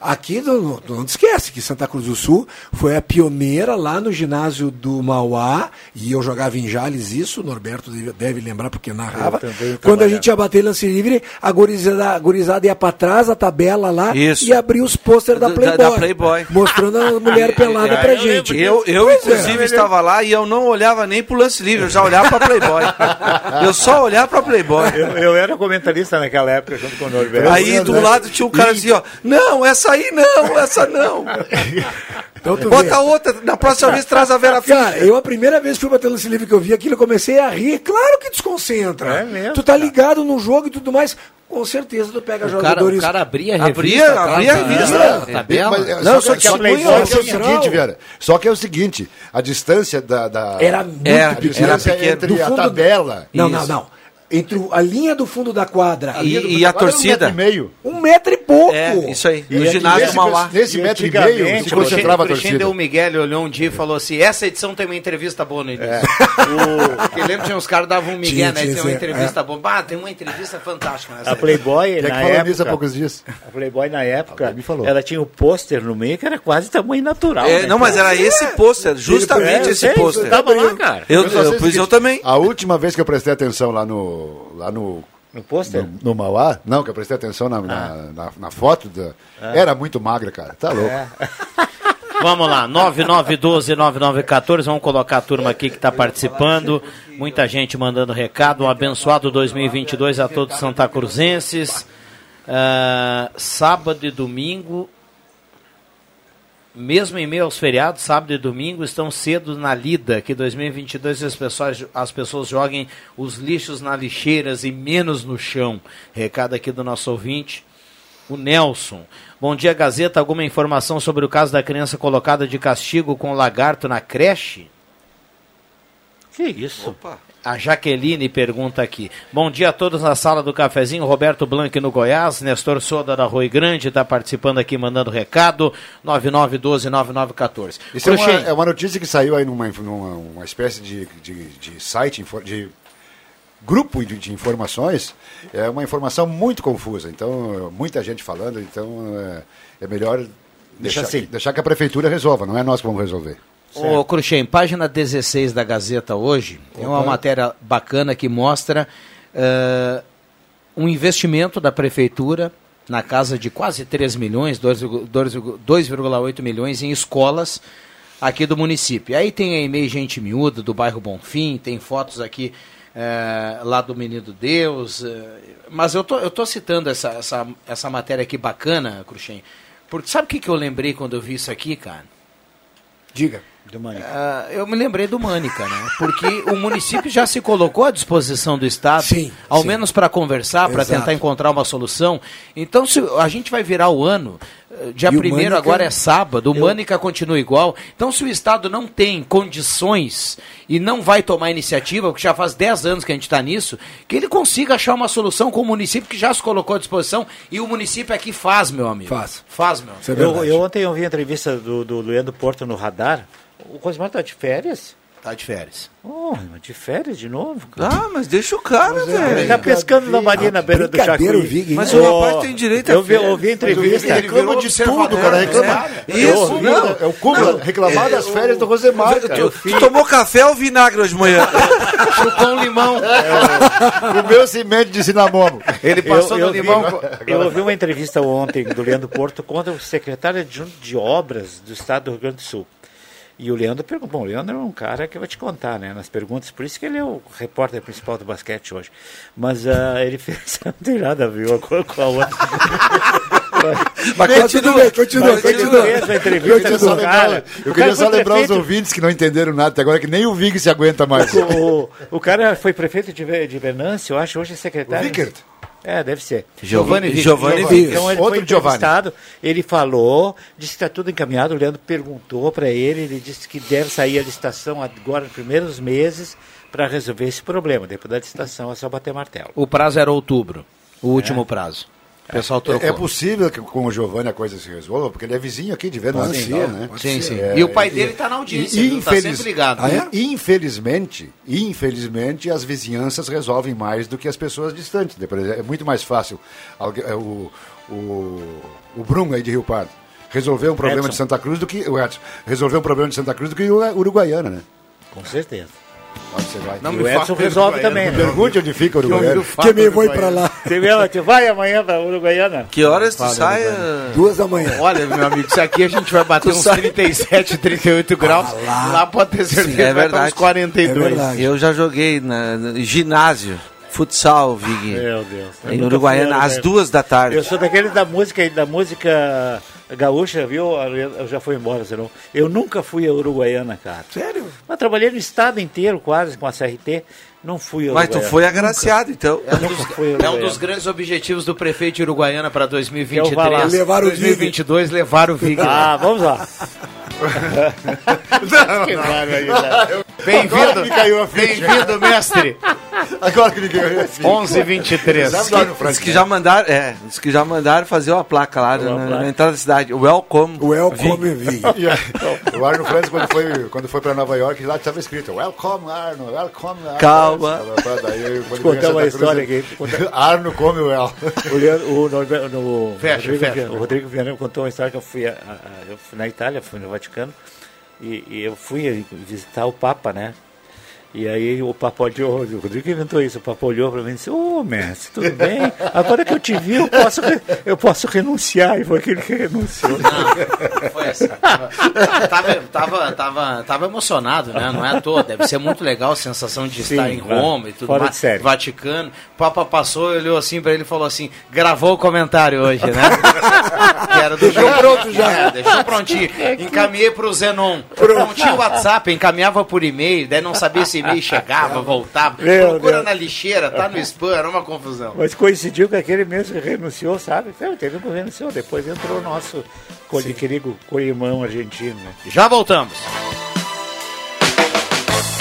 Aqui, não, não esquece que Santa Cruz do Sul foi a pioneira lá no ginásio do Mauá, e eu jogava em Jales isso, o Norberto deve, deve lembrar porque narrava. Quando a gente ia bater lance livre, a gurizada, a gurizada ia pra trás, a tabela lá, isso. e abria os pôster da Playboy. Da Playboy. Mostrando a mulher pelada pra gente. Eu, eu inclusive, é. estava lá e eu não olhava nem pro lance livre, eu já olhava para Playboy. eu só olhava para Playboy. Eu, eu, era comentarista naquela época, junto com o Norberto. Aí do lado tinha um cara assim, ó, não, essa aí não, essa não. Então, Bota vê. outra, na próxima vez traz a Vera Cara, eu a primeira vez que fui bater lance livre que eu vi aquilo, eu comecei a rir. Claro que desconcentra. É mesmo, tu tá ligado no jogo e tudo mais. Com certeza tu pega o jogadores. Cara, o cara abria a revista. Abria, abria a revista. É, tabela. Mas, não, só que, só que, é o seguinte, Vera. Só que é o seguinte, a distância da. da era muito era, distância era entre a tabela. Não, não, não entre a linha do fundo da quadra a e, e a torcida. Um metro e meio. Um metro e pouco. É, isso aí. E no ginásio Mauá. Nesse metro e meio se concentrava a torcida. O deu o Miguel olhou um dia e falou assim, essa edição tem uma entrevista boa no início. É. O, porque lembra que os caras davam um Miguel, né? Tem uma entrevista é. boa. Ah, tem uma entrevista fantástica. a Playboy, na época... há poucos dias. A Playboy, na época, me falou. ela tinha o um pôster no meio que era quase tamanho natural. É, né? Não, mas era esse pôster, justamente esse pôster. Tava lá, cara. Eu, eu também. A última vez que eu prestei atenção lá no... Lá no no pôster? No, no, Mauá? Não, que eu prestei atenção na, ah. na, na, na, foto. Da... Ah. Era muito magra, cara. Tá louco. É. Vamos lá, 9912-9914. Vamos colocar a turma aqui que está participando. Muita gente mandando recado. Um abençoado 2022 a todos Santa Cruzenses. Uh, sábado e domingo mesmo em meio aos feriados, sábado e domingo, estão cedo na lida, que 2022 as pessoas, as pessoas joguem os lixos nas lixeiras e menos no chão. Recado aqui do nosso ouvinte, o Nelson. Bom dia, Gazeta. Alguma informação sobre o caso da criança colocada de castigo com lagarto na creche? Que isso? Opa. A Jaqueline pergunta aqui. Bom dia a todos na sala do cafezinho. Roberto Blanc no Goiás. Nestor Soda da Rui Grande está participando aqui, mandando recado. 9912-9914. Isso é uma, é uma, notícia que saiu aí numa, numa uma espécie de, de, de site, de grupo de, de, informações. É uma informação muito confusa. Então, muita gente falando. Então, é, é melhor deixar, assim. deixar que a prefeitura resolva. Não é nós que vamos resolver. Ô, Cruxem, página 16 da Gazeta hoje, tem uma matéria bacana que mostra uh, um investimento da prefeitura na casa de quase 3 milhões, 2,8 milhões em escolas aqui do município. Aí tem a e-mail Gente Miúda, do bairro Bonfim, tem fotos aqui é, lá do Menino Deus. é, mas eu tô, eu tô citando essa, essa, essa matéria aqui bacana, Cruxem, porque sabe o que, que eu lembrei quando eu vi isso aqui, cara? Diga. Ah, eu me lembrei do Mânica, né? Porque o município já se colocou à disposição do Estado, ao menos para conversar, para tentar encontrar uma solução. Então, se a gente vai virar o ano, eh, dia E o primeiro Mânica- agora é sábado, o Eu- Mânica continua igual. Então, se o Estado não tem condições e não vai tomar iniciativa, porque já faz 10 anos que a gente está nisso, que ele consiga achar uma solução com o município que já se colocou à disposição e o município aqui faz, meu amigo. Faz. Faz, meu é amigo. eu, eu ontem ouvi a entrevista do, do Leandro Porto no Radar. O Cosmar tá de férias? Tá de férias. Oh, de férias de novo? cara? Ah, mas deixa o cara, velho. Ele tá pescando na marinha na beira do Jacuí. Mas o rapaz tem direito a Eu vi, ouvi entrevista. reclama de tudo, cara. Reclama. É. Isso, Eu- não, é o cúmulo. Reclamar das férias do Rosemar, cara. Tu, tu tomou café ou vinagre hoje de manhã? Chupou um limão. O meu cimento de cinamomo. Ele passou eu, no limão. Eu ouvi uma entrevista ontem do Leandro Porto contra o secretário adjunto de obras do estado do Rio Grande do Sul. E o Leandro perguntou, bom, o Leandro é um cara que vai te contar, né, nas perguntas, por isso que ele é o repórter principal do basquete hoje. Mas ah, ele fez, não tem nada a ver uma coisa com a outra. Mas continua, continua, continua. Eu queria só lembrar, os ouvintes que não entenderam nada até agora, que nem o Vig se aguenta mais. O, o cara foi prefeito de, de Venâncio, eu acho, hoje é secretário. O Vickert. É, deve ser. Giovanni Vickert. Giovanni. Então ele Outro foi Giovanni. entrevistado, ele falou, disse que está tudo encaminhado, o Leandro perguntou para ele, ele disse que deve sair a licitação agora nos primeiros meses para resolver esse problema. Depois da licitação é só bater martelo. O prazo era outubro, o último prazo. O pessoal trocou. É, é possível que com o Giovanni a coisa se resolva, porque ele é vizinho aqui de Venâncio. E ser, né? pode Sim, ser. sim. É, E o pai dele tá na audiência? Tá sempre ligado. Ah, é? Ah, Infelizmente, infelizmente, as vizinhanças resolvem mais do que as pessoas distantes. É muito mais fácil é, o, o, o Bruno aí de Rio Pardo resolver um problema Edson. de Santa Cruz do que o Edson, resolver um problema de Santa Cruz do que o Uruguaiana, né? Com certeza. Onde você vai? Não E me o Edson resolve também, né? Pergunte onde fica o Uruguaiana. Que me vou pra lá. Você vai amanhã para Uruguaiana? Que horas tu sai? Ah? Duas da manhã. Olha, meu amigo, isso aqui a gente vai bater Tu uns sabe- 37, 38 graus. lá. pode ter certeza É estar uns verdade. 42. Eu já joguei na, no ginásio, futsal, Vig. Meu Deus. Eu Em Uruguaiana, a às duas da tarde. Eu sou daquele da música da música gaúcha, viu? Eu já fui embora, senão. Eu nunca fui a Uruguaiana, cara. Sério? Mas trabalhei no estado inteiro, quase, com a CRT. Não fui a Mas tu foi agraciado, então. É um, dos, é um dos grandes objetivos do prefeito de Uruguaiana para Que eu vá lá. 2023. Levar o Vig. 2022, levar o Vig. Ah, vamos lá. Que barbaridade. Bem-vindo, bem-vindo, mestre. Agora que ninguém 11 23 Diz que já mandaram, é, diz que já mandaram fazer uma placa lá na, na entrada da cidade. Welcome. Welcome, Vig. o Arno Franz, quando foi, quando foi para Nova York, lá estava escrito Welcome, Arno, Welcome, Arno. Calma. Daí, Vou contar uma história aqui. Arno come well. O, o, Norbe- no, Fecha, Rodrigo, fecha. Viana- o Rodrigo Viana contou uma história que eu fui, a- a- eu fui na Itália, fui no Vaticano, e, e eu fui visitar o Papa, né? E aí o Papa olhou, o Rodrigo inventou isso, o Papa olhou para mim e disse, ô mestre, tudo bem? Agora que eu te vi, eu posso, eu posso renunciar. E foi aquele que renunciou. Foi assim. Tava, tava, tava, tava, emocionado, né? Não é à toa. Deve ser muito legal a sensação de Sim, estar em claro. Roma e tudo Fora mais. Vaticano. O Papa passou, olhou assim pra ele e falou assim: gravou o comentário hoje, né? que era do Deixou pronto já. É, deixou prontinho. Encaminhei pro Zenon. Não tinha WhatsApp, encaminhava por e-mail, daí não sabia se e-mail chegava, voltava. Meu Procura Deus. na lixeira, tá no spam, era uma confusão. Mas coincidiu com aquele mesmo que renunciou, sabe? Então, teve um que renunciou, depois entrou o nosso querido co-irmão argentino, né? Já voltamos.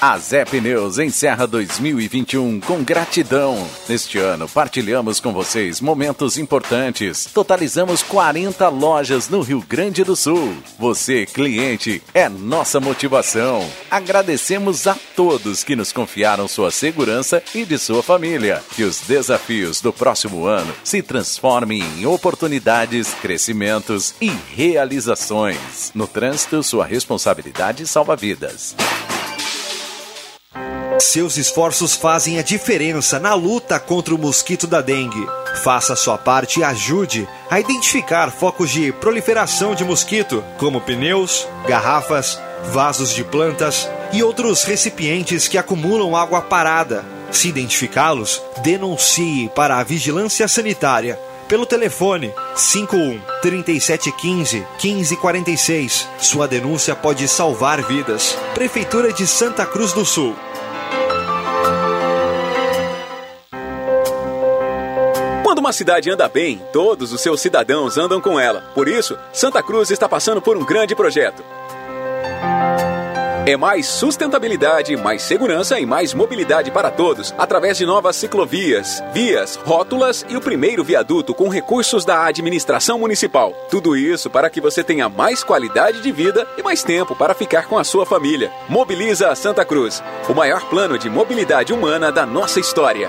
A Zé Pneus encerra 2021 com gratidão. Neste ano, partilhamos com vocês momentos importantes. Totalizamos 40 lojas no Rio Grande do Sul. Você, cliente, é nossa motivação. Agradecemos a todos que nos confiaram sua segurança e de sua família. Que os desafios do próximo ano se transformem em oportunidades, crescimentos e realizações. No trânsito, sua responsabilidade salva vidas. Seus esforços fazem a diferença na luta contra o mosquito da dengue. Faça sua parte e ajude a identificar focos de proliferação de mosquito, como pneus, garrafas, vasos de plantas e outros recipientes que acumulam água parada. Se identificá-los, denuncie para a Vigilância Sanitária pelo telefone 51 3715 1546. Sua denúncia pode salvar vidas. Prefeitura de Santa Cruz do Sul. Uma cidade anda bem, todos os seus cidadãos andam com ela. Por isso, Santa Cruz está passando por um grande projeto. É mais sustentabilidade, mais segurança e mais mobilidade para todos, através de novas ciclovias, vias, rótulas e o primeiro viaduto com recursos da administração municipal. Tudo isso para que você tenha mais qualidade de vida e mais tempo para ficar com a sua família. Mobiliza a Santa Cruz, o maior plano de mobilidade humana da nossa história.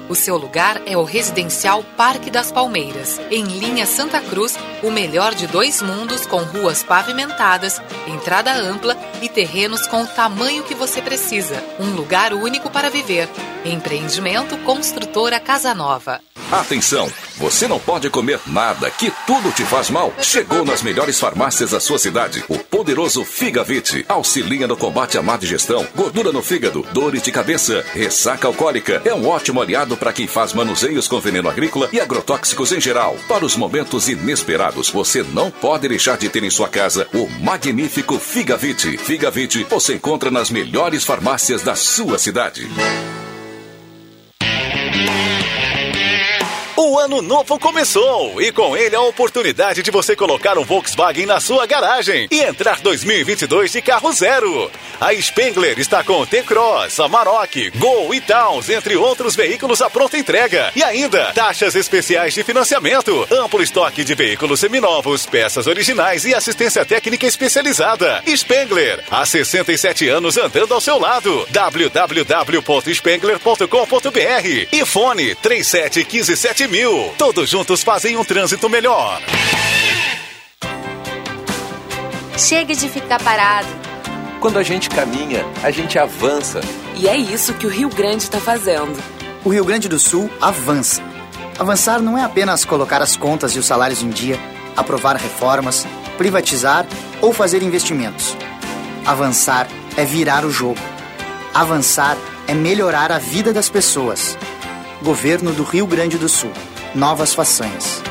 O seu lugar é o Residencial Parque das Palmeiras, em linha Santa Cruz, o melhor de dois mundos com ruas pavimentadas, entrada ampla e terrenos com o tamanho que você precisa. Um lugar único para viver. Empreendimento Construtora Casa Nova. Atenção! Você não pode comer nada, que tudo te faz mal. Chegou nas melhores farmácias da sua cidade. O poderoso Figavit auxilia no combate à má digestão, gordura no fígado, dores de cabeça, ressaca alcoólica. É um ótimo aliado para quem faz manuseios com veneno agrícola e agrotóxicos em geral. Para os momentos inesperados, você não pode deixar de ter em sua casa o magnífico Figavit. Figavit você encontra nas melhores farmácias da sua cidade. O ano novo começou e com ele a oportunidade de você colocar um Volkswagen na sua garagem e entrar 2022 de carro zero. A Spengler está com T-Cross, Amarok, Gol e Towns, entre outros veículos à pronta entrega. E ainda, taxas especiais de financiamento, amplo estoque de veículos seminovos, peças originais e assistência técnica especializada. Spengler, há 67 anos andando ao seu lado. www.spengler.com.br e fone 3715 Todos juntos fazem um trânsito melhor. Chega de ficar parado. Quando a gente caminha, a gente avança. E é isso que o Rio Grande está fazendo. O Rio Grande do Sul avança. Avançar não é apenas colocar as contas e os salários em dia, aprovar reformas, privatizar ou fazer investimentos. Avançar é virar o jogo. Avançar é melhorar a vida das pessoas. Governo do Rio Grande do Sul. Novas façanhas.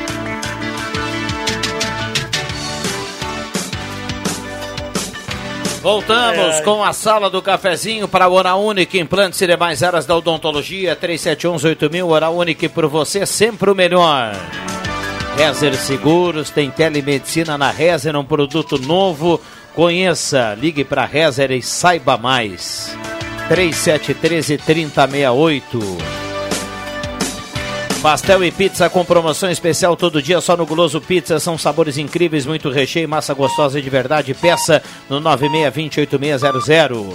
Voltamos É. com a sala do cafezinho para o Hora Única, implantes e demais áreas da odontologia, 37118000, Hora Única por você, sempre o melhor. Rezer Seguros, tem telemedicina na Rezer, um produto novo, conheça, ligue para Rezer e saiba mais. 3713 3068. Pastel e pizza com promoção especial todo dia só no Guloso Pizza. São sabores incríveis, muito recheio, massa gostosa de verdade. Peça no 96208600.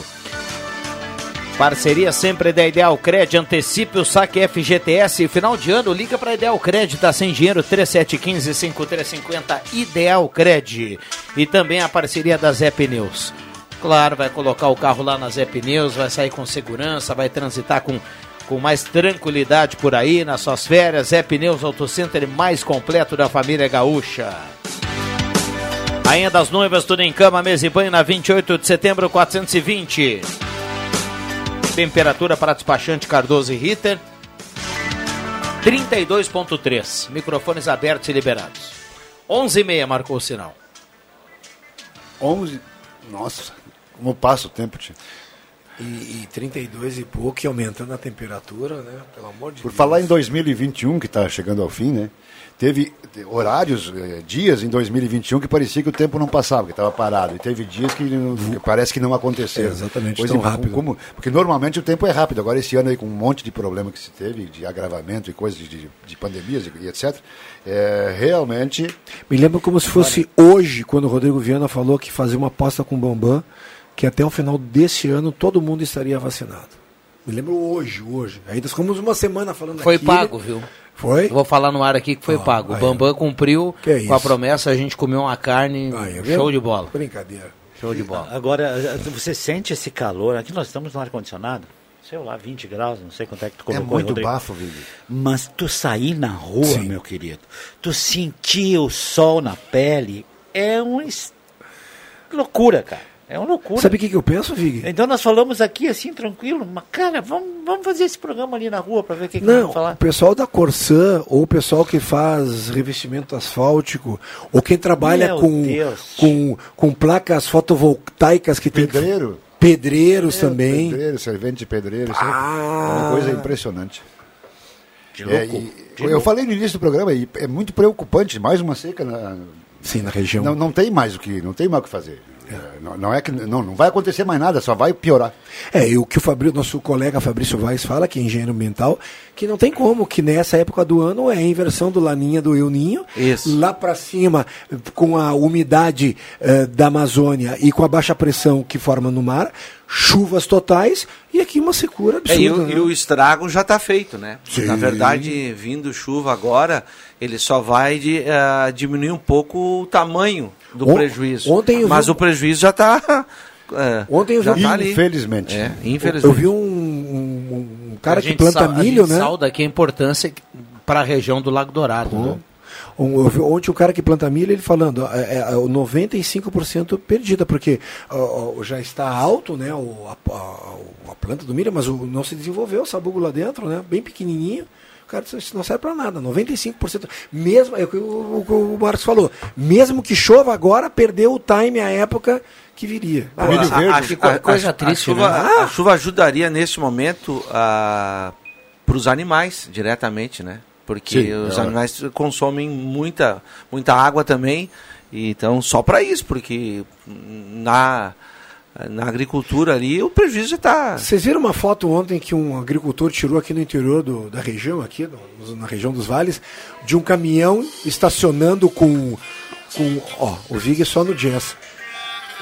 Parceria sempre da Ideal Cred, antecipe o saque FGTS. Final de ano, liga para Ideal Cred, tá sem dinheiro, 3715-5350, Ideal Cred. E também a parceria da Zé Pneus. Claro, vai colocar o carro lá na Zé Pneus, vai sair com segurança, vai transitar com, com mais tranquilidade por aí nas suas férias. Zé Pneus Auto Center mais completo da família gaúcha. Rainha das Noivas, tudo em cama, mesa e banho na 28 de setembro, 420. Temperatura para despachante Cardoso e Ritter. 32.3. Microfones abertos e liberados. 11h30 marcou o sinal. 11. Nossa, como passa o tempo, tio. E, e 32 e pouco, e aumentando a temperatura, né? Pelo amor de Por Deus. falar em 2021, que está chegando ao fim, né? Teve horários, eh, dias em 2021 que parecia que o tempo não passava, que estava parado. E teve dias que, não- que parece que não aconteceram. É, exatamente, Pois tão é, rápido. como- porque normalmente o tempo é rápido. Agora, esse ano aí, com um monte de problema que se teve, de agravamento e coisas de, de, de pandemias e, etc., é, realmente. Me lembro como se fosse hoje, quando o Rodrigo Viana falou que fazia uma aposta com o Bambam, que até o final desse ano todo mundo estaria vacinado. Me lembro hoje, hoje. Nós ficamos uma semana falando Foi daquilo. pago, viu? Foi? Eu vou falar no ar aqui que foi pago. O Bambam cumpriu Que é com a promessa, a gente comeu uma carne, show de bola. Brincadeira. Show de bola. Agora, você sente esse calor? Aqui nós estamos no ar-condicionado. Sei lá, 20 graus, não sei quanto é que tu É colocou. muito Rodrigo. bafo, Vini. Mas tu sair na rua, meu querido, tu sentir o sol na pele, é uma loucura, cara. É uma loucura. Sabe o que, que eu penso, Vig? Então nós falamos aqui assim, tranquilo, mas cara, vamos, vamos fazer esse programa ali na rua para ver o que, que nós Não, vamos falar. o pessoal da Corsã, ou o pessoal que faz revestimento asfáltico, ou quem trabalha Meu com, Deus. com, com placas fotovoltaicas que tem. Pedreiro. Pedreiros É, também. Pedreiro, servente de pedreiro. isso Ah. é uma coisa impressionante. De É, louco, e- de eu louco. falei no início do programa, e é muito preocupante, mais uma seca na, Sim, na região. Não, não tem mais o que, não tem mais o que fazer. É, Não, não é que não, não vai acontecer mais nada, só vai piorar. É, e o que o Fabrício, nosso colega Fabrício Vaz fala, que é engenheiro ambiental, que não tem como, que nessa época do ano é a inversão do Laninha do El Ninho. Lá para cima, com a umidade eh, da Amazônia e com a baixa pressão que forma no mar, chuvas totais e aqui uma secura É, e, absurda. o, né? e o estrago já está feito, né? Sim. Na verdade, vindo chuva agora, ele só vai de, eh, diminuir um pouco o tamanho do On- prejuízo. ontem eu Mas vi- o prejuízo já está. Ontem eu já vi- tá. Infelizmente. É, Eu infelizmente. vi um, um- um cara A que planta sal- a milho, gente né? salda aqui a importância para a região do Lago Dourado. né? Um, eu vi ontem o cara que planta milho, ele falando, é, é, o 95% perdida, porque ó, já está alto né, o, a, a- a planta do milho, mas o, não se desenvolveu o sabugo lá dentro, né, bem pequenininho. O cara isso não serve para nada, 95%. Mesmo, é o que o, Marcos falou, mesmo que chova agora, perdeu o time, a época que viria. A, a- a- a- a chuva, A chuva ajudaria nesse momento para os animais diretamente, né? Porque Sim, os é. animais consomem muita, muita água também. Então, só para isso, porque na, na agricultura ali o prejuízo já está. Vocês viram uma foto ontem que um agricultor tirou aqui no interior do- da região, aqui no- na região dos vales, de um caminhão estacionando com. com ó, o Vig só no jazz.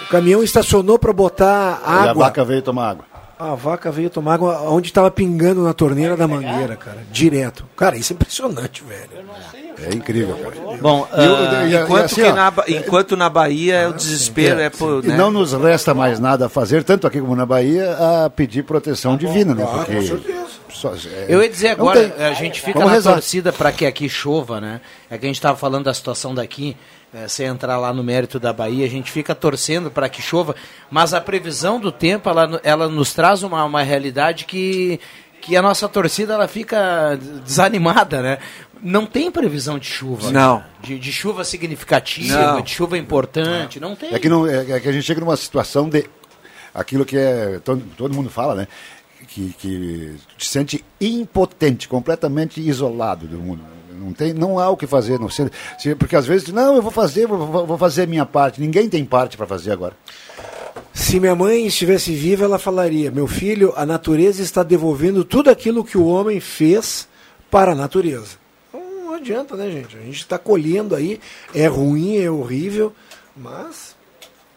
O caminhão estacionou para botar E a água. vaca veio tomar água. A vaca veio tomar água onde estava pingando na torneira da mangueira, cara. Direto. Cara, isso é impressionante, velho. É incrível, cara. Bom, eu- Ah, enquanto, assim, na, enquanto na Bahia é o desespero, é, por. E né? não nos resta mais nada a fazer, tanto aqui como na Bahia, a pedir proteção divina, né? Ah, Porque com certeza. é, Eu ia dizer agora, tem. a gente fica Vamos na rezar. torcida para que aqui chova, né? É que a gente estava falando da situação daqui, é, sem entrar lá no mérito da Bahia, a gente fica torcendo para que chova, mas a previsão do tempo, ela, ela nos traz uma, uma realidade que, que a nossa torcida ela fica desanimada, né? Não tem previsão de chuva. Não. né? De, de chuva significativa, Não. de chuva importante, não tem. É que, não, é, é que a gente chega numa situação de aquilo que é todo, todo mundo fala, né? Que, que te sente impotente, completamente isolado do mundo. Não tem, não há o que fazer, não sei, se- porque às vezes não, eu vou fazer, vou, vou- fazer a minha parte. Ninguém tem parte para fazer agora. Se minha mãe estivesse viva, ela falaria: Meu filho, a natureza está devolvendo tudo aquilo que o homem fez para a natureza. Então, não adianta, né, gente? A gente está colhendo aí, é ruim, é horrível, mas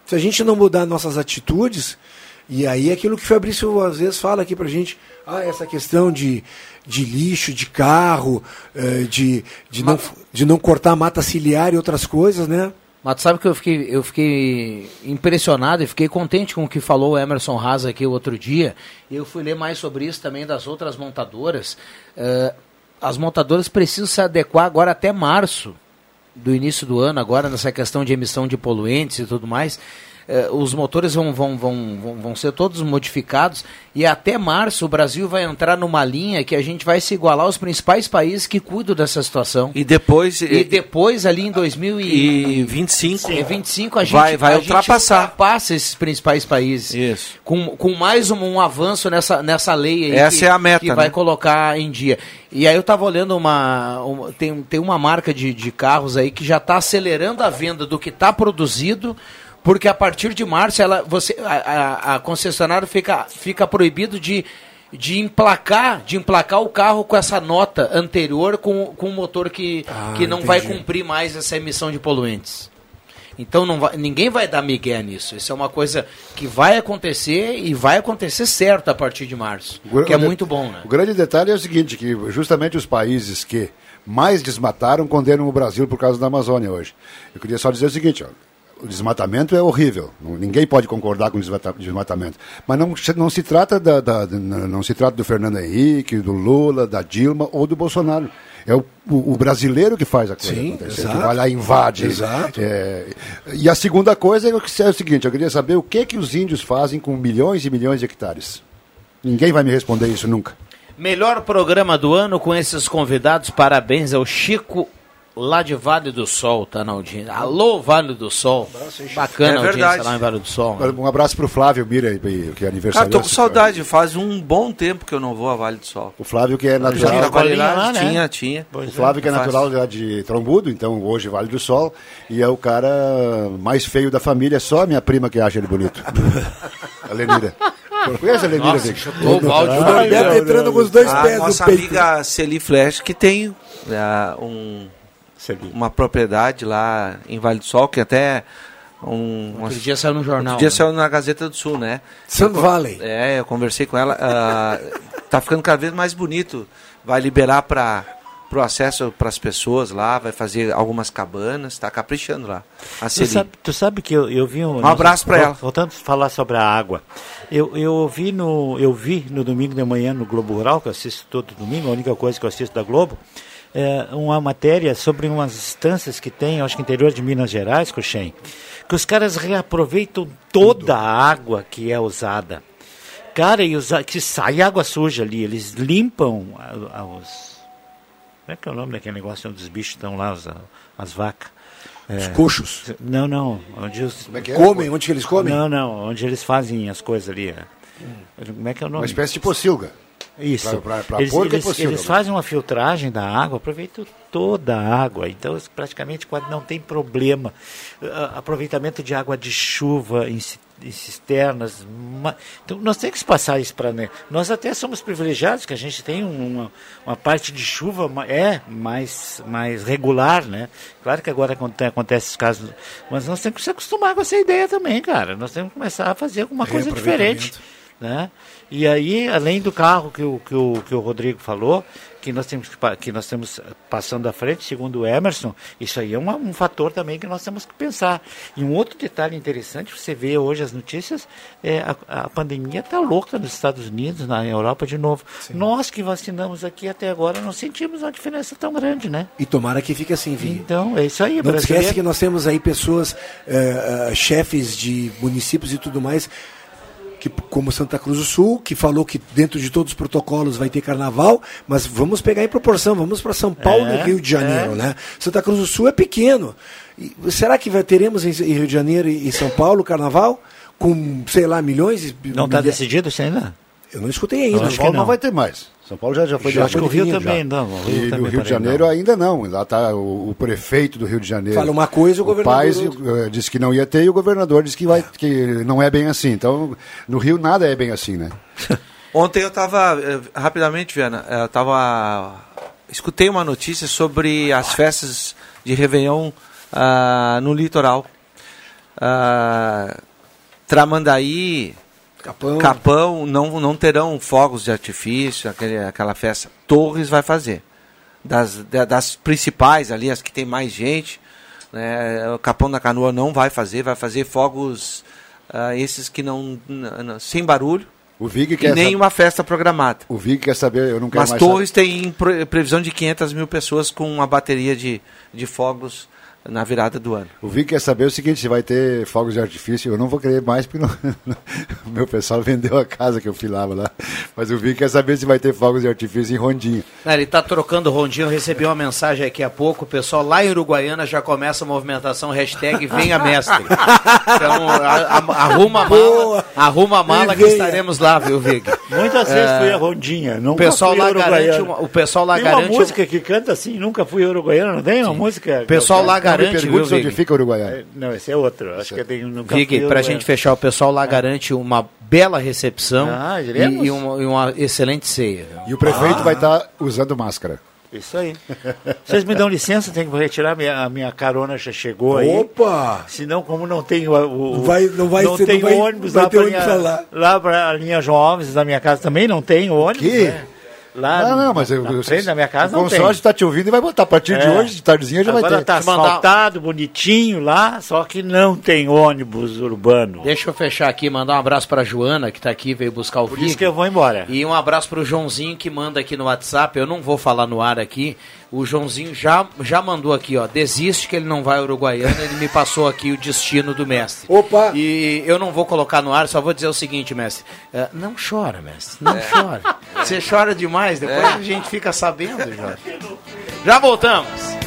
se a gente não mudar nossas atitudes, e aí é aquilo que Fabrício às vezes fala aqui pra gente, ah, essa questão de, de lixo, de carro, eh, de, de, não, de não cortar mata ciliar e outras coisas, né? Mas sabe que eu fiquei, eu fiquei impressionado e fiquei contente com o que falou o Emerson Haas aqui o outro dia. Eu fui ler mais sobre isso também das outras montadoras. Eh, as montadoras precisam se adequar agora até março do início do ano, agora nessa questão de emissão de poluentes e tudo mais. Eh, os motores vão, vão, vão, vão, vão ser todos modificados e até março o Brasil vai entrar numa linha que a gente vai se igualar aos principais países que cuidam dessa situação. E depois. E depois, ali em 2025, E 25 a gente Vai- vai a gente ultrapassar. ultrapassa esses principais países. Isso. Com, com mais um, um avanço nessa, nessa lei aí Essa que, é a meta, que vai né? colocar em dia. E aí eu estava olhando uma, uma- tem, tem uma marca de, de carros aí que já está acelerando a venda do que está produzido, porque a partir de março ela, você, a, a- a concessionária fica, fica proibido de, de emplacar, de emplacar o carro com essa nota anterior com, com o motor que, Ah, que não vai entendi. cumprir mais essa emissão de poluentes. Então não vai- ninguém vai dar migué nisso. Isso é uma coisa que vai acontecer e vai acontecer certo a partir de março. O Que é muito bom, né? O grande detalhe é o seguinte, que justamente os países que mais desmataram condenam o Brasil por causa da Amazônia hoje. Eu queria só dizer o seguinte, ó, o desmatamento é horrível, ninguém pode concordar com o desmata- desmatamento, mas não, se- não se trata da, da- da- não se trata do Fernando Henrique, do Lula, da Dilma ou do Bolsonaro. É o, o- o brasileiro que faz a coisa Sim, acontecer, exato. que vai lá e invade. Exato. É, e a segunda coisa é o que- é o seguinte, eu queria saber o que que os índios fazem com milhões e milhões de hectares. Ninguém vai me responder isso nunca. Melhor programa do ano com esses convidados. Parabéns ao Chico lá de Vale do Sol, tá na audiência. Alô, Vale do Sol. Bacana É a audiência lá em Vale do Sol. né? Um abraço pro Flávio Mira, aí, que é aniversário. Cara, tô com saudade. Faz um bom tempo que eu não vou a Vale do Sol. O Flávio que é Já natural. trabalhei lá, lá, né? tinha, tinha. O Flávio que é natural lá de Trombudo, então hoje Vale do Sol, e é o cara mais feio da família, só a minha prima que acha ele bonito. a Lenira. Conhece a Lenira? Nossa, chutou o balde. O Norberto entrando com os dois A pés no nossa peito. amiga Celi Flash, que tem ah, um, uma propriedade lá em Vale do Sol, que até um, Outro dia saiu no jornal. Outro dia né? saiu na Gazeta do Sul, né? Sun Valley. É, eu conversei com ela. ah, tá ficando cada vez mais bonito. Vai liberar para o acesso para as pessoas lá, vai fazer algumas cabanas, tá caprichando lá. A Tu sabe, tu sabe que eu, eu vi um. Um abraço vol- ela. Voltando a falar sobre a água. Eu, eu, vi no, eu vi no domingo de manhã no Globo Rural, que eu assisto todo domingo, a única coisa que eu assisto da Globo, é uma matéria sobre umas instâncias que tem, acho que interior de Minas Gerais, Coxem, que os caras reaproveitam toda a água que é usada. Cara, e usa, que sai água suja ali, eles limpam a- a- os. Como é que é o nome daquele negócio onde os bichos estão lá, os- as vacas? É. Os coxos. Não, não. Onde os... Como é que é? Comem? Onde que eles comem? Não, não. Onde eles fazem as coisas ali. é. Como é que é o nome? Uma espécie de pocilga. Isso. Pra- pra- pra eles porco é eles, possível, eles né? fazem uma filtragem da água, aproveitam toda a água. Então, praticamente quase não tem problema. Ah, aproveitamento de água de chuva em, em cisternas. ma- Então, nós temos que passar isso para. Né? Nós até somos privilegiados, que a gente tem um, uma, uma parte de chuva é mais, mais regular, né? Claro que agora aconte- acontece esses casos, mas nós temos que se acostumar com essa ideia também, cara. Nós temos que começar a fazer alguma coisa diferente né? E aí, além do carro que o, que o, que o Rodrigo falou, que nós temos que, que nós temos passando à frente, segundo o Emerson, isso aí é uma- um fator também que nós temos que pensar. E um outro detalhe interessante, você vê hoje as notícias, é a, a pandemia está louca nos Estados Unidos, na Europa de novo. Nós que vacinamos aqui até agora não sentimos uma diferença tão grande, né? E tomara que fique assim, Vi. Então, é isso aí. Não brasileiro- esquece que nós temos aí pessoas, eh, eh, chefes de municípios e tudo mais, que, como Santa Cruz do Sul, que falou que dentro de todos os protocolos vai ter carnaval, mas vamos pegar em proporção, vamos para São Paulo É, e Rio de Janeiro, é. né? Santa Cruz do Sul é pequeno. E será que vai, teremos em em Rio de Janeiro e e São Paulo carnaval? Com, sei lá, milhões? e- Não está milha- decidido isso ainda? Eu não escutei ainda. São Paulo não. vai ter mais. São Paulo já, já foi Já já foi foi o Rio também já. não, o Rio E também no Rio de Janeiro não. ainda não. Lá está o, o prefeito do Rio de Janeiro. Fala uma coisa, o governador Paes outra. eh, disse que não ia ter e o governador disse que, vai, que não é bem assim. Então, no Rio nada é bem assim, né? Ontem eu estava, rapidamente, Viana, eu estava escutei uma notícia sobre as festas de Réveillon ah, no litoral. Ah, Tramandaí, Capão. Capão não, não terão fogos de artifício, aquele, aquela festa. Torres vai fazer. Das, da- das principais ali, as que tem mais gente, né, o Capão da Canoa não vai fazer, vai fazer fogos ah, esses que não, n- n- sem barulho. O Vig e quer nem sab- uma festa programada. O Vig quer saber, eu não quero Mas mais Torres tem pre- previsão de 500 mil pessoas com uma bateria de, de fogos na virada do ano. O Vig quer saber o seguinte, se vai ter fogos de artifício, eu não vou querer mais, porque não- o meu pessoal vendeu a casa que eu filava lá. Mas o Vig quer saber se vai ter fogos de artifício em Rondinha. Não, ele tá trocando rondinho, eu recebi uma mensagem aqui há pouco, o pessoal lá em Uruguaiana já começa a movimentação, hashtag venha mestre. Então, a- a- arruma a mala, arruma a mala que estaremos lá, viu, Vig? Muitas É, vezes fui a Rondinha. Nunca o pessoal fui lá garante uma- o pessoal lá tem garante uma música que canta assim, nunca fui a Uruguaiana, não tem uma música? O pessoal lá garante, me pergunte viu, onde Vig? fica Uruguaiana. Não, esse é outro. Acho que tem nunca Vig, fui a gente fechar, o pessoal lá garante uma bela recepção Ah, e, e uma, e uma excelente ceia. E o prefeito vai estar usando máscara. Isso aí. Vocês me dão licença, tenho que retirar minha, a minha carona já chegou aí. Opa! Senão, como não tem o, o- Não vai- não vai ser- tem não vai- ônibus vai lá para lá para a linha João Alves da minha casa também não tem ônibus. Que? né? Lá Ah, não, mas eu, na eu, frente da minha casa o não tem. consórcio está te ouvindo e vai botar. A partir de É. hoje, de tardezinha, já vai Agora ter. tá Deixa eu mandar- asfaltado, bonitinho lá, só que não tem ônibus urbano. Deixa eu fechar aqui, mandar um abraço pra Joana, que tá aqui, veio buscar o Por isso que eu vou embora. E um abraço pro Joãozinho que manda aqui no WhatsApp. Eu não vou falar no ar aqui. O Joãozinho já, já mandou aqui, ó. Desiste que ele não vai Uruguaiana. Ele me passou aqui o destino do mestre. Opa! E eu não vou colocar no ar, só vou dizer o seguinte, mestre. É, não chora, mestre. Não chora. Você chora demais, depois a gente fica sabendo, Jorge. Já voltamos.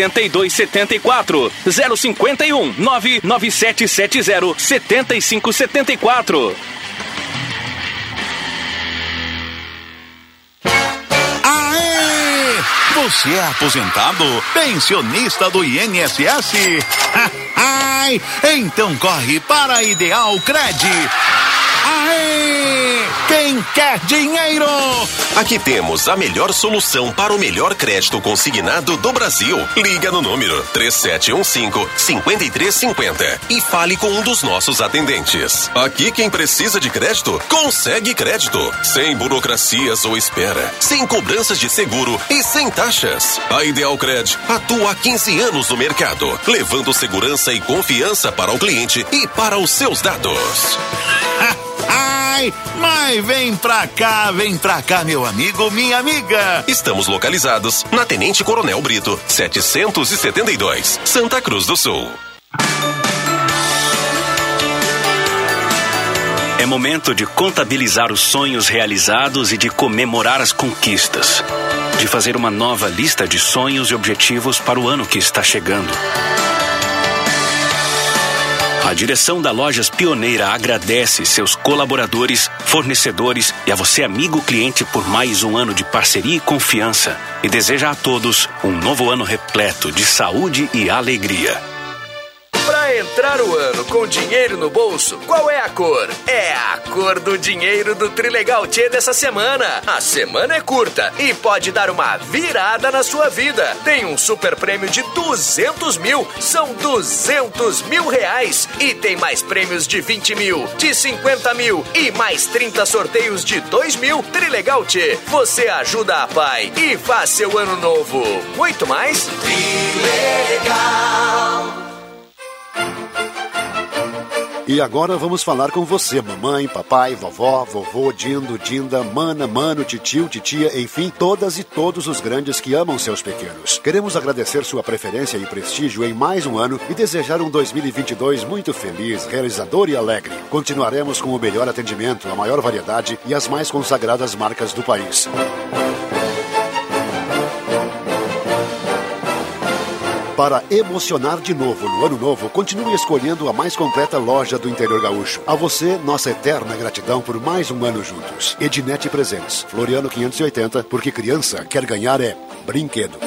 8274 051 99770 7574 Aê! Você é aposentado? Pensionista do INSS? Ai, então corre para a Ideal Cred. Aê! Quem quer dinheiro? Aqui temos a melhor solução para o melhor crédito consignado do Brasil. Liga no número 3715-5350 e fale com um dos nossos atendentes. Aqui quem precisa de crédito, consegue crédito. Sem burocracias ou espera, sem cobranças de seguro e sem taxas. A Ideal Cred atua há 15 anos no mercado, levando segurança e confiança para o cliente e para os seus dados. Ai, mas vem pra cá, vem pra cá, meu amigo, minha amiga. Estamos localizados na Tenente Coronel Brito, 772, Santa Cruz do Sul. É momento de contabilizar os sonhos realizados e de comemorar as conquistas. De fazer uma nova lista de sonhos e objetivos para o ano que está chegando. A direção da Lojas Pioneira agradece seus colaboradores, fornecedores e a você, amigo cliente, por mais um ano de parceria e confiança. E deseja a todos um novo ano repleto de saúde e alegria. Entrar o ano com dinheiro no bolso, qual é a cor? É a cor do dinheiro do Trilegal Tchê dessa semana. A semana é curta e pode dar uma virada na sua vida. Tem um super prêmio de 200 mil, são 200 mil reais. E tem mais prêmios de 20 mil, de 50 mil e mais 30 sorteios de 2 mil. Trilegal Tchê, você ajuda a pai e faz seu ano novo. Muito mais? Trilegal. E agora vamos falar com você, mamãe, papai, vovó, vovô, dindo, dinda, mana, mano, titio, titia, enfim, todas e todos os grandes que amam seus pequenos. Queremos agradecer sua preferência e prestígio em mais um ano e desejar um 2022 muito feliz, realizador e alegre. Continuaremos com o melhor atendimento, a maior variedade e as mais consagradas marcas do país. Para emocionar de novo no ano novo, continue escolhendo a mais completa loja do interior gaúcho. A você, nossa eterna gratidão por mais um ano juntos. Ednet Presentes, Floriano 580, porque criança quer ganhar é brinquedo.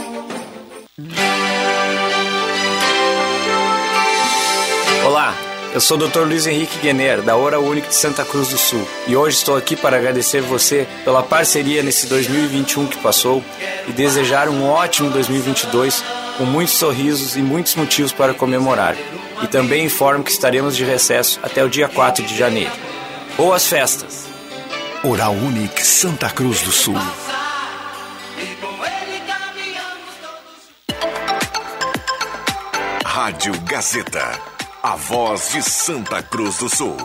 Olá, eu sou o Dr. Luiz Henrique Guener, da Hora Única de Santa Cruz do Sul, e hoje estou aqui para agradecer você pela parceria nesse 2021 que passou e desejar um ótimo 2022 com muitos sorrisos e muitos motivos para comemorar. E também informo que estaremos de recesso até o dia 4 de janeiro. Boas festas! Oral Unique Santa Cruz do Sul. Rádio Gazeta, a voz de Santa Cruz do Sul.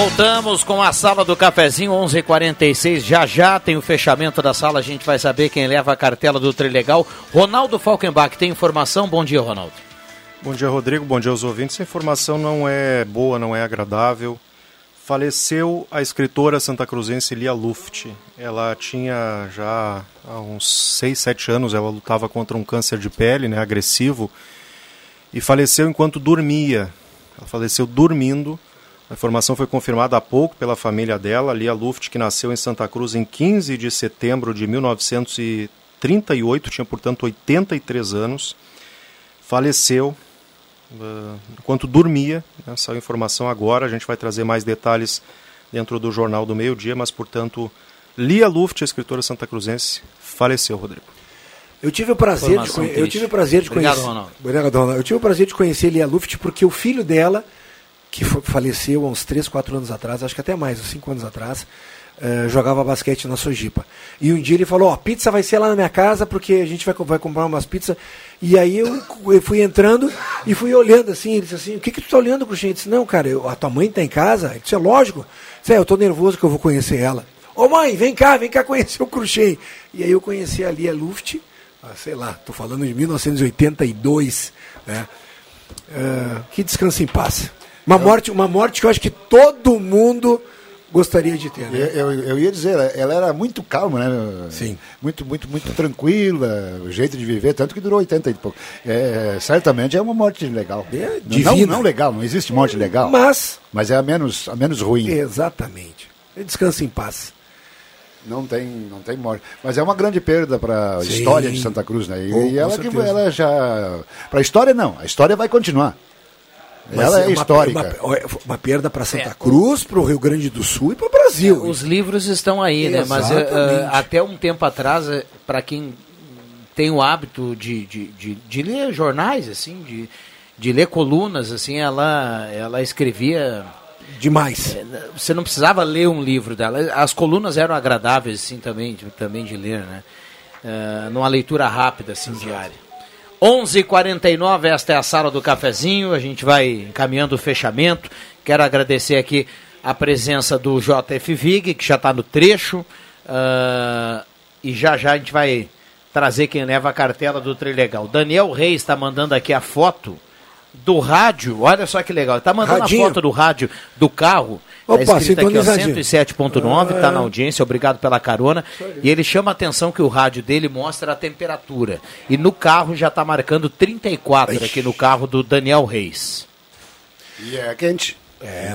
Voltamos com a sala do cafezinho 11:46. Já já tem o fechamento da sala. A gente vai saber quem leva a cartela do Trilegal. Ronaldo Falkenbach tem informação. Bom dia, Ronaldo. Bom dia, Rodrigo. Bom dia aos ouvintes. A informação não é boa, não é agradável. Faleceu a escritora santa cruzense Lia Luft. Ela tinha já há uns 6, 7 anos, ela lutava contra um câncer de pele, né, agressivo, e faleceu enquanto dormia. Ela faleceu dormindo. A informação foi confirmada há pouco pela família dela, Lia Luft, que nasceu em Santa Cruz em 15 de setembro de 1938, tinha portanto 83 anos. Faleceu uh, enquanto dormia. Né? Saiu informação agora, a gente vai trazer mais detalhes dentro do Jornal do Meio Dia, mas portanto, Lia Luft, a escritora santa cruzense, faleceu, Rodrigo. Eu tive o prazer de, eu tive o prazer de Obrigado, conhecer. Ronaldo. Obrigado, Ronaldo. Eu tive o prazer de conhecer Lia Luft porque o filho dela, que fa- faleceu há uns 3, 4 anos atrás, acho que até mais, uns 5 anos atrás, eh, jogava basquete na Sojipa. E um dia ele falou, ó, pizza vai ser lá na minha casa porque a gente vai, vai comprar umas pizzas. E aí eu, eu fui entrando e fui olhando assim, ele disse assim, o que que tu tá olhando, Cruxem? Eu disse, não, cara, eu- a tua mãe tá em casa? Ele disse, é lógico. Disse, é, eu tô nervoso que eu vou conhecer ela. Ô mãe, vem cá, vem cá conhecer o Cruxem. E aí eu conheci ali a Luft, ah, sei lá, tô falando de 1982, né? Ah, que descanse em paz. Uma morte, uma morte que eu acho que todo mundo gostaria de ter. Né? Eu, eu- eu ia dizer, ela era muito calma, né? Sim. Muito, muito, muito tranquila, o jeito de viver, tanto que durou 80 e pouco. É, certamente é uma morte legal. não, divina. não legal, não existe morte legal. Mas. Mas é a menos, a menos ruim. Exatamente. Descanse em paz. Não tem, não tem morte. Mas é uma grande perda para a história de Santa Cruz, né? E, Oh, e ela, que, ela já. Para a história, não. A história vai continuar. Mas ela é, uma- histórica. Uma, uma perda para Santa Cruz, para o Rio Grande do Sul e para o Brasil. Os livros estão aí, né? Mas eh, Exatamente. eh, até um tempo atrás, para quem tem o hábito de, de, de, de ler jornais, assim, de, de ler colunas, assim, ela, ela escrevia. Demais. Você não precisava ler um livro dela. As colunas eram agradáveis, assim, também, de, também de ler, né? Eh, numa leitura rápida, assim, diária. 11:49 esta é a sala do cafezinho. A gente vai encaminhando o fechamento. Quero agradecer aqui a presença do JF Vig, que já está no trecho. ah, e já já a gente vai trazer quem leva a cartela do Trilegal. Daniel Reis está mandando aqui a foto do rádio. Olha só que legal. Está mandando Radinho. a foto do rádio do carro. Opa, tá escrito aqui, ó, sintonizadinho. 107.9, está Ah. na audiência, obrigado pela carona. E ele chama a atenção que o rádio dele mostra a temperatura. E no carro já está marcando 34 aqui no carro do Daniel Reis. E é quente. É.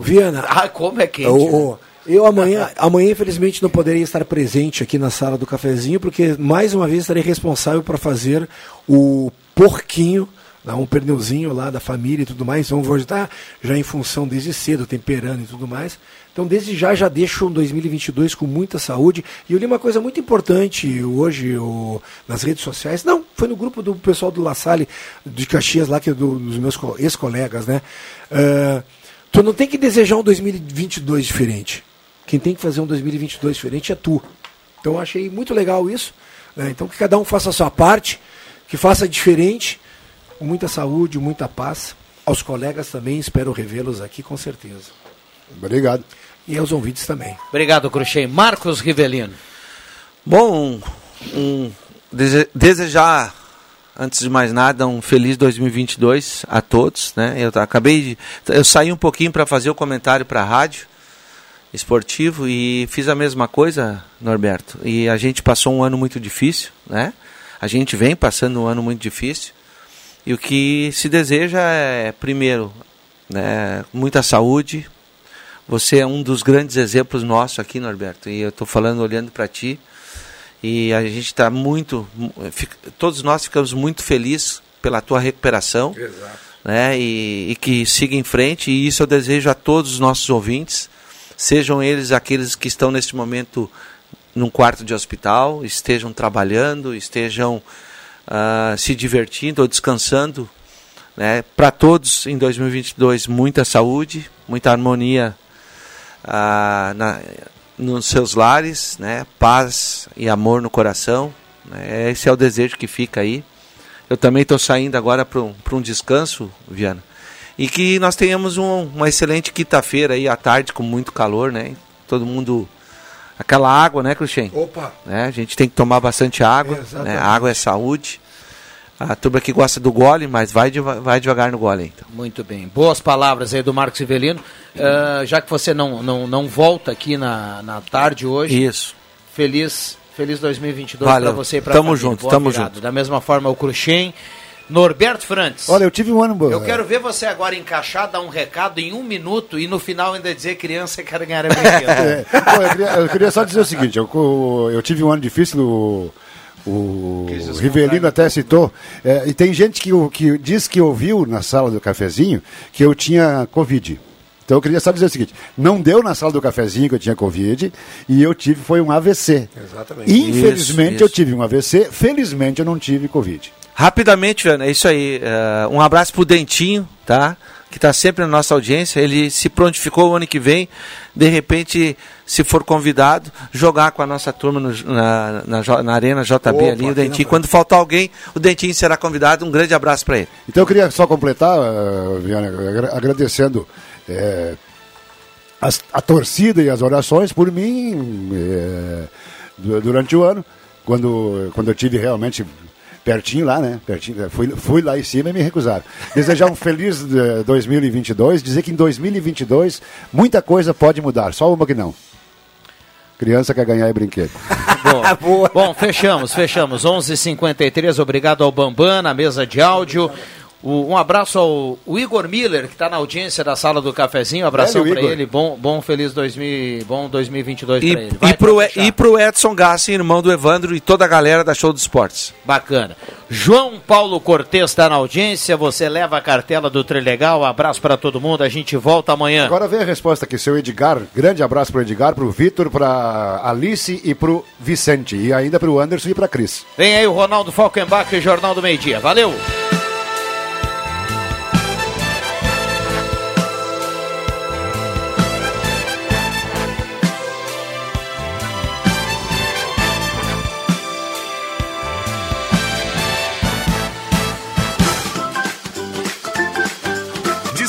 Viana. Ah, como é quente. ô, eu amanhã, amanhã, infelizmente, não poderia estar presente aqui na sala do cafezinho, porque mais uma vez estarei responsável para fazer o porquinho Dá um pneuzinho lá da família e tudo mais. Então vou estar já em função desde cedo, temperando e tudo mais. Então desde já já deixo um 2022 com muita saúde. E eu li uma coisa muito importante hoje nas redes sociais. Não, foi no grupo do pessoal do La Salle de Caxias lá, que é do, dos meus co- ex-colegas, né? Ah, tu não tem que desejar um 2022 diferente. Quem tem que fazer um 2022 diferente é tu. Então achei muito legal isso. né? Então que cada um faça a sua parte, que faça diferente, muita saúde, muita paz. Aos colegas também, espero revê-los aqui com certeza. Obrigado. E aos ouvintes também. Obrigado, Cruxem. Marcos Rivelino. Bom, um, dese- desejar, antes de mais nada, um feliz 2022 a todos. Né? Eu acabei de. Eu saí um pouquinho para fazer o comentário para a rádio esportivo e fiz a mesma coisa, Norberto. E a gente passou um ano muito difícil, né? A gente vem passando um ano muito difícil. E o que se deseja é, primeiro, né, muita saúde. Você é um dos grandes exemplos nossos aqui, Norberto. E eu estou falando olhando para ti. E a gente está muito, fica- todos nós ficamos muito felizes pela tua recuperação, né? E, e que siga em frente. E isso eu desejo a todos os nossos ouvintes, sejam eles aqueles que estão neste momento num quarto de hospital, estejam trabalhando, estejam ah, se divertindo ou descansando. Né? Para todos em 2022, muita saúde, muita harmonia ah, na, nos seus lares, né? paz e amor no coração. Né? Esse é o desejo que fica aí. Eu também estou saindo agora para um, um descanso, Viana. E que nós tenhamos um- uma excelente quinta-feira aí à tarde, com muito calor, né? Todo mundo. Aquela água, né, Cruxem? Opa! Né? A gente tem que tomar bastante água. Exatamente. né? Água é saúde. A turma que gosta do gole, mas vai, deva- vai devagar no gole. Então. Muito bem. Boas palavras aí do Marcos Rivelino. Ah, já que você não, não, não volta aqui na, na tarde hoje. Isso. Feliz, feliz 2022 Valeu. para você e para Tamo junto, tamo junto. Da mesma forma, o Cruxem. Norberto Frantes. Olha, eu tive um ano. Eu quero ver você agora encaixar, dar um recado em um minuto e no final ainda dizer criança quer ganhar brinquedo. É, pô, eu, queria, eu queria só dizer o seguinte: eu, eu tive um ano difícil, o, o Rivelino até citou, é, e tem gente que, que diz que ouviu na sala do cafezinho que eu tinha Covid. Então eu queria só dizer o seguinte: não deu na sala do cafezinho que eu tinha Covid e eu tive foi um AVC. Exatamente. Infelizmente Isso, eu isso. tive um AVC, felizmente eu não tive Covid. Rapidamente, Viana, é isso aí. eh, um abraço pro Dentinho, tá? Que está sempre na nossa audiência. Ele se prontificou o ano que vem, de repente, se for convidado, jogar com a nossa turma no- na, na, na Arena JB Opa, ali, o Dentinho. Quando faltar alguém, o Dentinho será convidado. Um grande abraço para ele. Então eu queria só completar, eh, Viana, agra- agradecendo eh, as- a torcida e as orações por mim du- durante o ano, quando, quando eu tive realmente pertinho lá, né? Pertinho, eh, fui, fui lá em cima e me recusaram. Desejar um feliz eh, 2022, dizer que em 2022 muita coisa pode mudar, só uma que não. Criança quer ganhar é brinquedo. Bom, bom, fechamos, fechamos. 11h53, obrigado ao Bambam na mesa de áudio. O- um abraço ao o Igor Miller, que está na audiência da sala do cafezinho. Um abração para ele. Bom, bom feliz 2000, bom 2022 E, para ele. Vai, e, pro, E- e pro Edson Gassi, irmão do Evandro e toda a galera da Show dos Esportes. Bacana. João Paulo Cortes está na audiência. Você leva a cartela do Trilegal. Abraço para todo mundo. A gente volta amanhã. Agora vem a resposta aqui, seu Edgar. Grande abraço pro Edgar, pro Vitor, pra Alice e pro Vicente. E ainda pro Anderson e pra Cris. Vem aí o Ronaldo Falkenbach, Jornal do Meio Dia. Valeu!